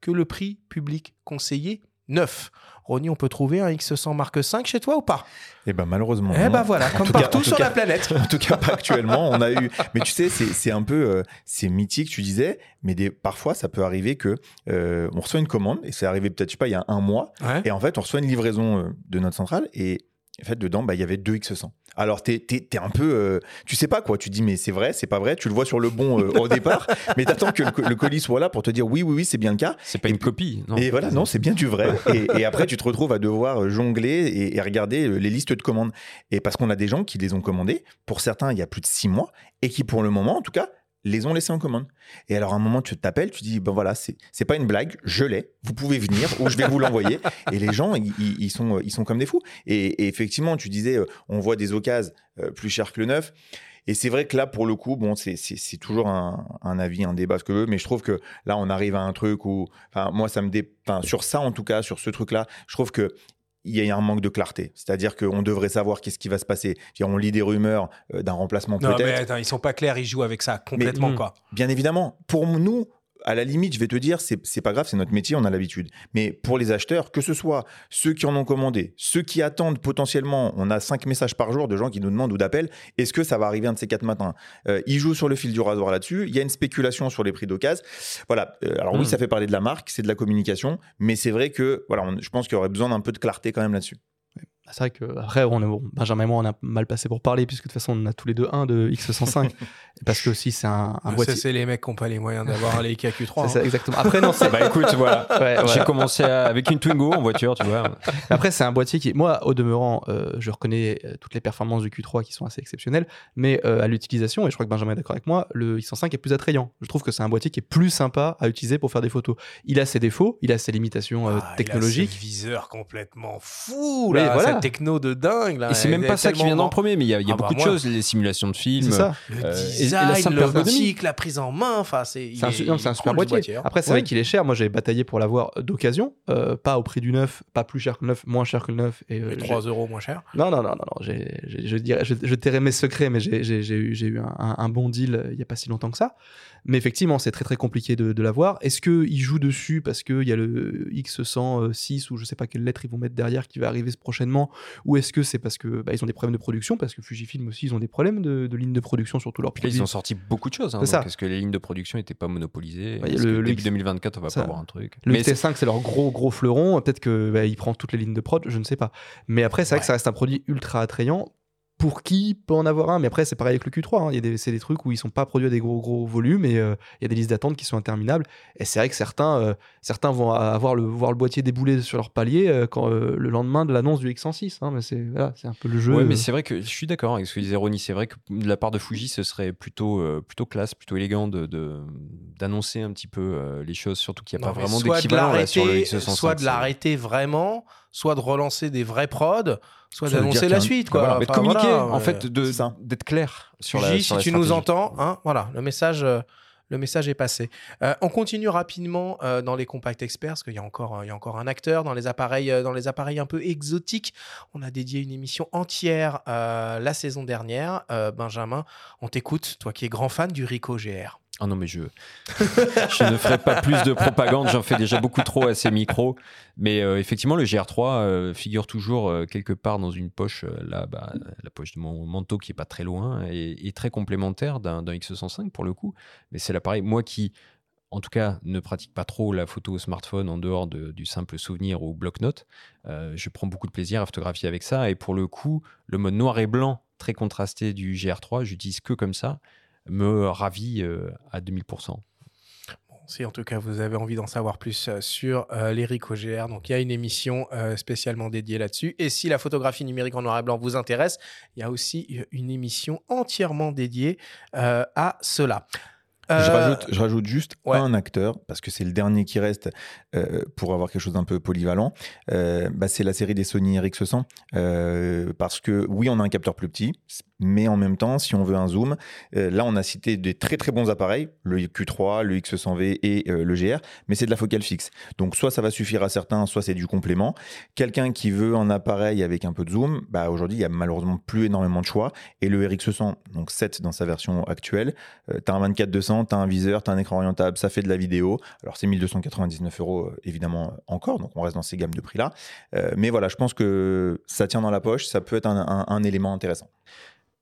que le prix public conseillé neuf. Ronnie, on peut trouver un X100 Mark V chez toi ou pas? Et ben malheureusement. Eh non. ben voilà, comme cas- partout sur cas- la planète. *laughs* En tout cas, pas actuellement. On a eu, mais tu sais, c'est un peu, euh, c'est mythique, tu disais, mais des, parfois, ça peut arriver que euh, on reçoit une commande et c'est arrivé peut-être, je sais pas, il y a un mois, Ouais. et en fait, on reçoit une livraison euh, de notre centrale et en fait, dedans, bah, il y avait deux X100. Alors, t'es es, un peu, euh, tu sais pas quoi. Tu dis, mais c'est vrai, c'est pas vrai. Tu le vois sur le bon euh, au départ, *laughs* mais t'attends que le, co- le colis soit là pour te dire, oui, oui, oui, c'est bien le cas. C'est pas Et une copie. Non. Et voilà, non, c'est bien du vrai. *laughs* Et, et après, tu te retrouves à devoir jongler et, et regarder les listes de commandes. Et parce qu'on a des gens qui les ont commandés, pour certains, il y a plus de six mois, et qui, pour le moment, en tout cas, les ont laissés en commande. Et alors, à un moment, tu t'appelles, tu dis, ben voilà, c'est c'est pas une blague, je l'ai, vous pouvez venir, ou je vais vous l'envoyer. *laughs* Et les gens, ils, sont, ils sont comme des fous. Et, et effectivement, tu disais, euh, on voit des occasions euh, plus chères que le neuf. Et c'est vrai que là, pour le coup, bon, c'est- c'est c'est toujours un, un avis, un débat, ce que veux, mais je trouve que là, on arrive à un truc où, enfin, moi, ça me dé... enfin, sur ça, en tout cas, sur ce truc-là, je trouve que il y a un manque de clarté. C'est-à-dire qu'on devrait savoir qu'est-ce qui va se passer. On lit des rumeurs euh, d'un remplacement Non, mais peut-être. attends, ils sont pas clairs, ils jouent avec ça complètement, hmm. quoi. Bien évidemment, pour nous, à la limite, je vais te dire, c'est pas grave, c'est notre métier, on a l'habitude. Mais pour les acheteurs, que ce soit ceux qui en ont commandé, ceux qui attendent potentiellement, on a cinq messages par jour de gens qui nous demandent ou d'appels, est-ce que ça va arriver un de ces quatre matins? Euh, Ils jouent sur le fil du rasoir là-dessus. Il y a une spéculation sur les prix d'occasion. Voilà. Euh, alors oui, Mm. ça fait parler de la marque, c'est de la communication, mais c'est vrai que voilà, on- je pense qu'il y aurait besoin d'un peu de clarté quand même là-dessus. C'est vrai que après, on est, bon, Benjamin et moi, on a mal passé pour parler, puisque de toute façon, on a tous les deux un de X105. *laughs* parce que aussi, c'est un, un Ça, boîtier. c'est les mecs qui n'ont pas les moyens d'avoir les KQ3. C'est ça, hein. exactement. Après, non, c'est. Bah écoute, voilà. *laughs* Ouais, J'ai commencé à- avec une Twingo en voiture, tu vois. Après, c'est un boîtier qui, moi, au demeurant, euh, je reconnais euh, toutes les performances du Q3 qui sont assez exceptionnelles, mais euh, à l'utilisation, et je crois que Benjamin est d'accord avec moi, le X105 est plus attrayant. Je trouve que c'est un boîtier qui est plus sympa à utiliser pour faire des photos. Il a ses défauts, il a ses limitations euh, Ah, technologiques. Il a ce viseur complètement fou, Oui, là, voilà. Techno de dingue. Là, Et c'est même pas ça qui vient dans le grand. premier, mais il y a, il y a Ah bah beaucoup de moi. choses, les simulations de films. C'est ça. Le Euh, et la design, simple l'optique, ergonomie. la prise en main, enfin, c'est. un, est- su- non, c'est un super boîtier. hein. Après, c'est Ouais. vrai qu'il est cher. Moi, j'ai bataillé pour l'avoir d'occasion, euh, pas au prix du neuf, pas plus cher que le neuf, moins cher que le neuf. Et, euh, Mais j'ai- 3 euros moins cher. Non, non, non, non, non. j'ai- j'ai- je, dirais, je, je tairai mes secrets, mais j'ai j'ai- j'ai eu, j'ai eu un, un- un bon deal euh, il n'y a pas si longtemps que ça. Mais effectivement, c'est très très compliqué de, de l'avoir. Est-ce qu'ils jouent dessus parce qu'il y a le X106 ou je sais pas quelle lettre ils vont mettre derrière qui va arriver prochainement Ou est-ce que c'est parce que bah, ils ont des problèmes de production Parce que Fujifilm aussi, ils ont des problèmes de, de ligne de production sur tous leurs produits. ils ont sorti beaucoup de choses. Hein, ça. Est-ce que les lignes de production n'étaient pas monopolisées? Est-ce le- que le début X- 2024, on va ça- pas avoir un truc? Le Mais c'est- XT5, c'est leur gros gros fleuron. Peut-être que bah, prend toutes les lignes de prod, je ne sais pas. Mais après, c'est vrai Ouais. que ça reste un produit ultra attrayant. Pour qui peut en avoir un Mais après, c'est pareil avec le Q3. hein. Il y a des, c'est des trucs où ils sont pas produits à des gros gros volumes et euh, il y a des listes d'attente qui sont interminables. Et c'est vrai que certains, euh, certains vont avoir le, voir le boîtier débouler sur leur palier euh, quand, euh, le lendemain de l'annonce du X106. hein. Mais c'est voilà, c'est un peu le jeu. Ouais, mais c'est vrai que je suis d'accord avec ce que disait Ronnie. C'est vrai que de la part de Fuji, ce serait plutôt, euh, plutôt classe, plutôt élégant de, de- d'annoncer un petit peu euh, les choses, surtout qu'il n'y a Non, pas vraiment soit de d'équivalent là, sur le l'arrêter- X105. Soit de l'arrêter vraiment, soit de relancer des vrais prods, soit d'annoncer la un- suite. Ah, Quoi. voilà. Mais de communiquer, voilà, en fait, ça. d'être clair sur la, si sur la tu nous entends, hein, voilà, le message, euh, le message est passé. Euh, on continue rapidement euh, dans les compacts experts, parce qu'il y a encore, euh, il y a encore un acteur dans les appareils, euh, dans les appareils un peu exotiques. On a dédié une émission entière euh, la saison dernière. Euh, Benjamin, on t'écoute, toi qui es grand fan du Ricoh GR. Ah non, mais *laughs* je, ne ferai pas plus de propagande, j'en fais déjà beaucoup trop à ces micros. Mais euh, effectivement, le GR3 euh, figure toujours euh, quelque part dans une poche, là, bah, la poche de mon manteau qui est pas très loin et, très complémentaire d'un d'un X105 pour le coup. Mais c'est l'appareil, moi qui, en tout cas, ne pratique pas trop la photo au smartphone en dehors de- du simple souvenir ou bloc-notes, je prends beaucoup de plaisir à photographier avec ça. Et pour le coup, le mode noir et blanc très contrasté du GR3, j'utilise que comme ça, me ravit euh, à 2000%. Si en tout cas vous avez envie d'en savoir plus euh, sur euh, les Ricoh GR, donc il y a une émission euh, spécialement dédiée là-dessus. Et si la photographie numérique en noir et blanc vous intéresse, il y a aussi une émission entièrement dédiée euh, à cela. Je, rajoute, je rajoute juste ouais. un acteur, parce que c'est le dernier qui reste euh, pour avoir quelque chose d'un peu polyvalent. Euh, bah, c'est la série des Sony RX100. Euh, parce que oui, on a un capteur plus petit, mais en même temps, si on veut un zoom, euh, là, on a cité des très très bons appareils, le Q3, le X100V et euh, le GR, mais c'est de la focale fixe. Donc, soit ça va suffire à certains, soit c'est du complément. Quelqu'un qui veut un appareil avec un peu de zoom, bah, aujourd'hui, il y a malheureusement plus énormément de choix. Et le RX100, donc 7 dans sa version actuelle, euh, tu as un 24-200, tu as un viseur, tu as un écran orientable, ça fait de la vidéo. Alors, c'est 1299 euros, euh, évidemment, encore, donc on reste dans ces gammes de prix-là. Euh, mais voilà, je pense que ça tient dans la poche, ça peut être un élément intéressant.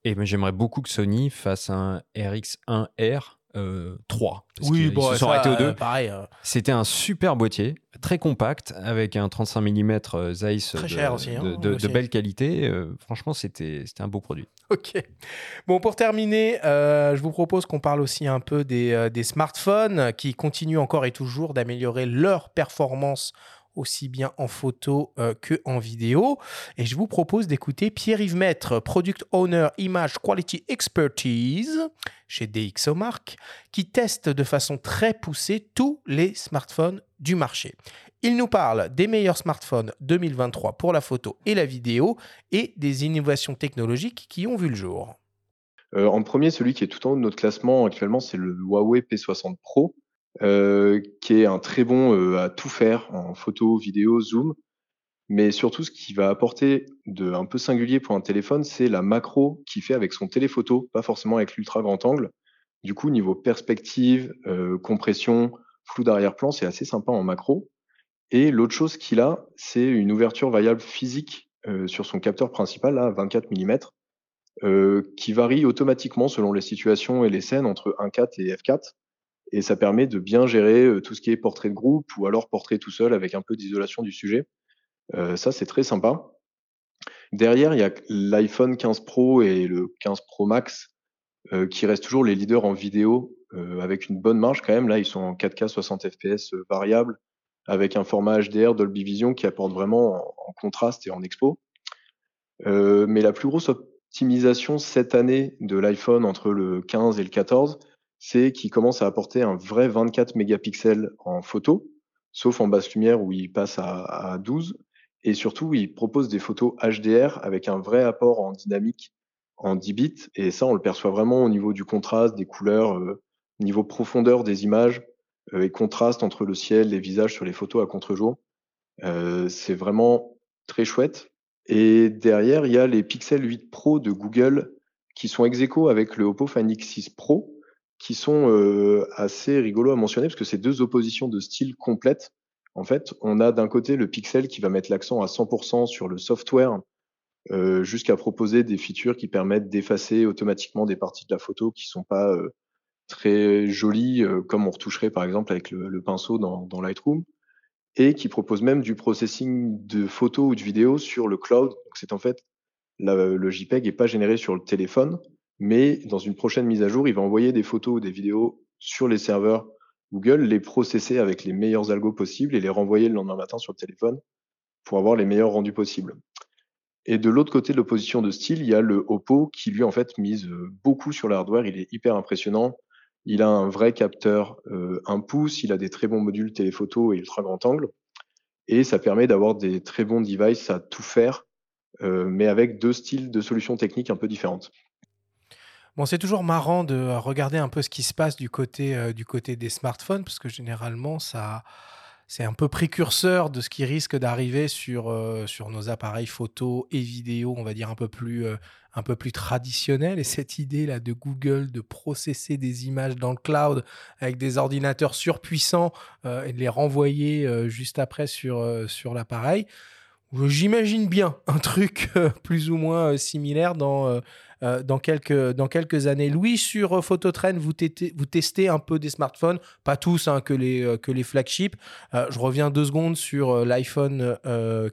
Et j'aimerais beaucoup que Sony fasse un RX1R euh, 3. Parce oui, bon, se sont ça, arrêtés aux euh, deux. euh, C'était un super boîtier, très compact, avec un 35 mm Zeiss Très de, cher aussi, hein, de, de- de aussi. belle qualité. Euh, franchement, c'était un beau produit. Ok. Bon, pour terminer, euh, je vous propose qu'on parle aussi un peu des, euh, des smartphones qui continuent encore et toujours d'améliorer leur performance aussi bien en photo euh, que en vidéo. Et je vous propose d'écouter Pierre-Yves Maître, Product Owner Image Quality Expertise chez DxOMark, qui teste de façon très poussée tous les smartphones du marché. Il nous parle des meilleurs smartphones 2023 pour la photo et la vidéo et des innovations technologiques qui ont vu le jour. Euh, en premier, celui qui est tout en haut de notre classement actuellement, c'est le Huawei P60 Pro, euh, qui est un très bon euh, à tout faire en photo, vidéo, zoom. Mais surtout, ce qui va apporter de un peu singulier pour un téléphone, c'est la macro qu'il fait avec son téléphoto, pas forcément avec l'ultra grand angle. Du coup, niveau perspective, euh, compression, flou d'arrière-plan, c'est assez sympa en macro. Et l'autre chose qu'il a, c'est une ouverture variable physique sur son capteur principal, là, 24 mm, qui varie automatiquement selon les situations et les scènes entre 1.4 et f4. Et ça permet de bien gérer tout ce qui est portrait de groupe ou alors portrait tout seul avec un peu d'isolation du sujet. Ça, c'est très sympa. Derrière, il y a l'iPhone 15 Pro et le 15 Pro Max qui restent toujours les leaders en vidéo avec une bonne marge quand même. Là, ils sont en 4K 60 FPS euh, variable avec un format HDR Dolby Vision qui apporte vraiment en, contraste et en expo. Mais la plus grosse optimisation cette année de l'iPhone entre le 15 et le 14, c'est qu'il commence à apporter un vrai 24 mégapixels en photo, sauf en basse lumière où il passe à, à 12. Et surtout, il propose des photos HDR avec un vrai apport en dynamique en 10 bits. Et ça, on le perçoit vraiment au niveau du contraste, des couleurs, euh, niveau profondeur des images euh, et contraste entre le ciel, les visages sur les photos à contre-jour. Euh, c'est vraiment très chouette. Et derrière, il y a les Pixel 8 Pro de Google qui sont ex avec le Oppo Find X6 Pro, qui sont euh, assez rigolos à mentionner parce que c'est deux oppositions de style complètes. En fait, on a d'un côté le Pixel qui va mettre l'accent à 100% sur le software euh, jusqu'à proposer des features qui permettent d'effacer automatiquement des parties de la photo qui sont pas euh, très jolies, euh, comme on retoucherait par exemple avec le, le pinceau dans, dans, Lightroom, et qui propose même du processing de photos ou de vidéos sur le cloud. Donc c'est en fait le JPEG n'est pas généré sur le téléphone, mais dans une prochaine mise à jour, il va envoyer des photos ou des vidéos sur les serveurs Google, les processer avec les meilleurs algos possibles et les renvoyer le lendemain matin sur le téléphone pour avoir les meilleurs rendus possibles. Et de l'autre côté de l'opposition de style, il y a le Oppo qui lui en fait mise beaucoup sur l'hardware. Il est hyper impressionnant. Il a un vrai capteur euh, 1 pouce, il a des très bons modules téléphoto et ultra grand angle. Et ça permet d'avoir des très bons devices à tout faire, euh, mais avec deux styles de solutions techniques un peu différentes. Bon, c'est toujours marrant de regarder un peu ce qui se passe du côté, euh, du côté des smartphones, parce que généralement, ça, c'est un peu précurseur de ce qui risque d'arriver sur, euh, sur nos appareils photo et vidéo, on va dire un peu plus, euh, un peu plus traditionnels. Et cette idée-là de Google de processer des images dans le cloud avec des ordinateurs surpuissants euh, et de les renvoyer euh, juste après sur, euh, sur l'appareil, j'imagine bien un truc euh, plus ou moins similaire dans euh, dans, quelques, dans années. Louis, sur euh, Phototrend, vous, testez un peu des smartphones, pas tous, hein, que, les, euh, que les flagships. Je reviens deux secondes sur l'iPhone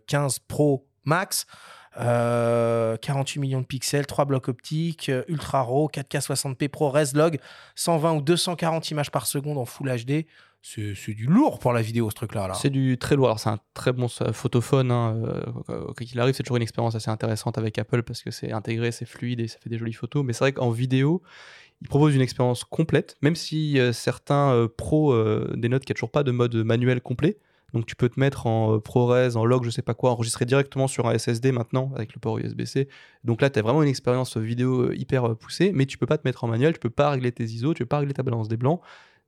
15 Pro Max. 48 millions de pixels, 3 blocs optiques, ultra RAW, 4K 60p Pro, Reslog, 120 ou 240 images par seconde en Full HD c'est du lourd pour la vidéo ce truc là, là. c'est du très lourd c'est un très bon photophone hein. quand il arrive c'est toujours une expérience assez intéressante avec Apple parce que c'est intégré c'est fluide et ça fait des jolies photos mais c'est vrai qu'en vidéo il propose une expérience complète même si euh, certains euh, pros euh, dénotent qu'il n'y a toujours pas de mode manuel complet donc tu peux te mettre en ProRes, en log, je sais pas quoi, enregistrer directement sur un SSD maintenant avec le port USB-C. Donc là, tu as vraiment une expérience vidéo hyper poussée, mais tu peux pas te mettre en manuel, tu peux pas régler tes ISO, tu peux pas régler ta balance des blancs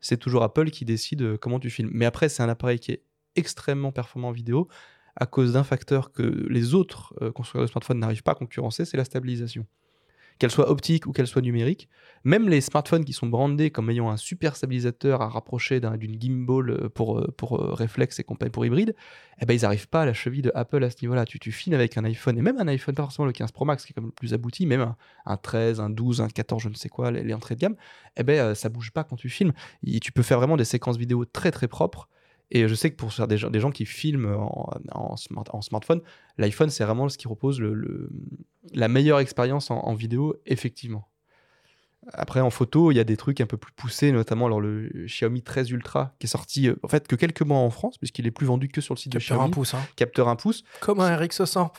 c'est toujours Apple qui décide euh, comment tu filmes. Mais après, c'est un appareil qui est extrêmement performant en vidéo à cause d'un facteur que les autres euh, constructeurs de smartphones n'arrivent pas à concurrencer, c'est la stabilisation. Qu'elle soit optique ou qu'elle soit numérique, même les smartphones qui sont brandés comme ayant un super stabilisateur à rapprocher d'une gimbal euh, pour, pour réflexe et compagnie pour hybride, eh ben, ils n'arrivent pas à la cheville de Apple à ce niveau-là. Tu, tu avec un iPhone, et même un iPhone, pas forcément le 15 Pro Max qui est comme le plus abouti, même un, un 13, un 12, un 14, je ne sais quoi, les, entrées de gamme, eh ben, euh, ça bouge pas quand tu filmes. Et tu peux faire vraiment des séquences vidéo très très propres et je sais que pour faire des gens, des gens qui filment en, en, smart, en smartphone, l'iPhone, c'est vraiment ce qui propose le, le, la meilleure expérience en, en, vidéo, effectivement. Après, en photo, il y a des trucs un peu plus poussés, notamment alors, le Xiaomi 13 Ultra, qui est sorti euh, en fait que quelques mois en France, puisqu'il est plus vendu que sur le site Capteur de Xiaomi. un pouce, hein. Capteur un pouce. Comme un RX100.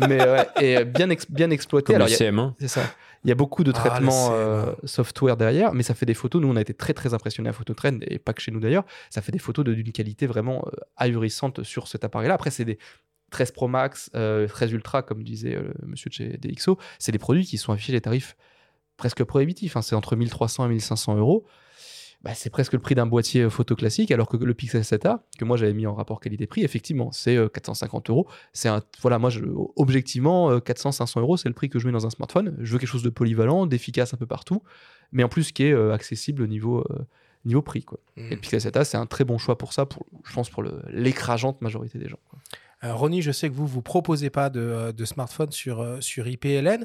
Mais ouais, et bien, ex bien exploité. Comme alors, le CM1. C'est ça. Il y a beaucoup de Ah, traitements le euh, software derrière, mais ça fait des photos. Nous, on a été très très impressionnés à Phototrend, et pas que chez nous d'ailleurs. Ça fait des photos d'une qualité vraiment euh, ahurissante sur cet appareil-là. Après, c'est des 13 Pro Max, euh, 13 Ultra, comme disait euh, monsieur de chez DxO. C'est des produits qui sont affichés des tarifs presque prohibitifs. Hein. C'est entre 1300 et 1500 euros. Bah, c'est presque le prix d'un boîtier euh, photo classique, alors que le Pixel 7a, que moi j'avais mis en rapport qualité-prix, effectivement, c'est 450 euros. C'est un, voilà, moi, je, objectivement, 400-500 euros, c'est le prix que je mets dans un smartphone. Je veux quelque chose de polyvalent, d'efficace un peu partout, mais en plus qui est accessible au niveau, niveau prix. Quoi. Et le mmh. Pixel 7a, c'est un très bon choix pour ça, pour, je pense pour l'écrasante majorité des gens. Quoi. Euh, Ronnie, je sais que vous vous proposez pas de, euh, smartphone sur, euh, sur IPLN,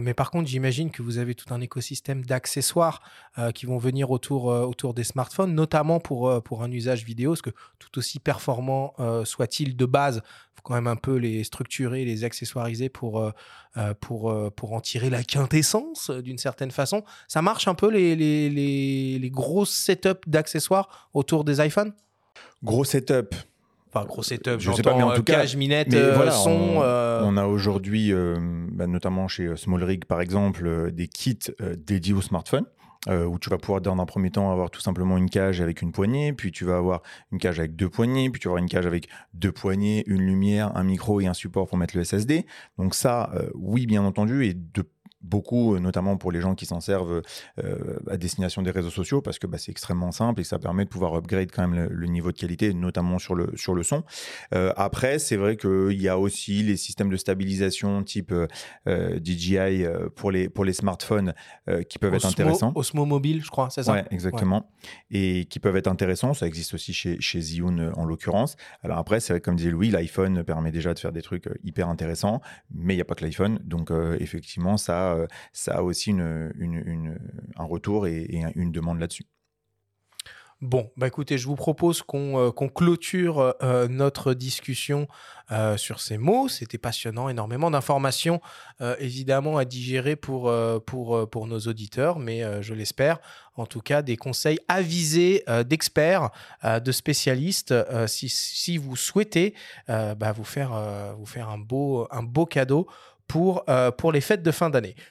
mais par contre, j'imagine que vous avez tout un écosystème d'accessoires qui vont venir autour, autour des smartphones, notamment pour, pour un usage vidéo, parce que tout aussi performant soit-il de base, il faut quand même un peu les structurer, les accessoiriser pour, pour, pour en tirer la quintessence d'une certaine façon? Ça marche un peu les, les, les, les gros setups d'accessoires autour des iPhones? Gros setup, Enfin, gros setup, je sais pas, mais en tout cas, minette, euh, son. Euh. On, a aujourd'hui, euh, bah, notamment chez Small Rig par exemple, des kits dédiés au smartphone. où tu vas pouvoir dans un premier temps avoir tout simplement une cage avec une poignée, puis tu vas avoir une cage avec deux poignées, puis tu vas avoir une cage avec deux poignées, une lumière, un micro et un support pour mettre le SSD. Donc ça, oui, bien entendu, et de beaucoup, euh, notamment pour les gens qui s'en servent euh, à destination des réseaux sociaux, parce que bah, c'est extrêmement simple et ça permet de pouvoir upgrade quand même le, niveau de qualité, notamment sur le, sur le son. Euh, après, c'est vrai qu'il y a aussi les systèmes de stabilisation type DJI pour, les, pour les smartphones qui peuvent être intéressants. Osmo Mobile, je crois, c'est ça? Ouais, exactement. Et qui peuvent être intéressants. Ça existe aussi chez, chez Zhiyun en l'occurrence. Alors après, c'est vrai, comme disait Louis, l'iPhone permet déjà de faire des trucs hyper intéressants, mais il n'y a pas que l'iPhone. Donc effectivement, ça euh, ça a aussi un retour et, une demande là-dessus. Bon, bah écoutez, je vous propose qu'on euh, clôture euh, notre discussion sur ces mots. C'était passionnant, énormément d'informations évidemment à digérer pour, nos auditeurs, mais je l'espère, en tout cas, des conseils avisés d'experts, de spécialistes, si, vous souhaitez bah, vous, faire, un beau cadeau pour, euh, pour les fêtes de fin d'année.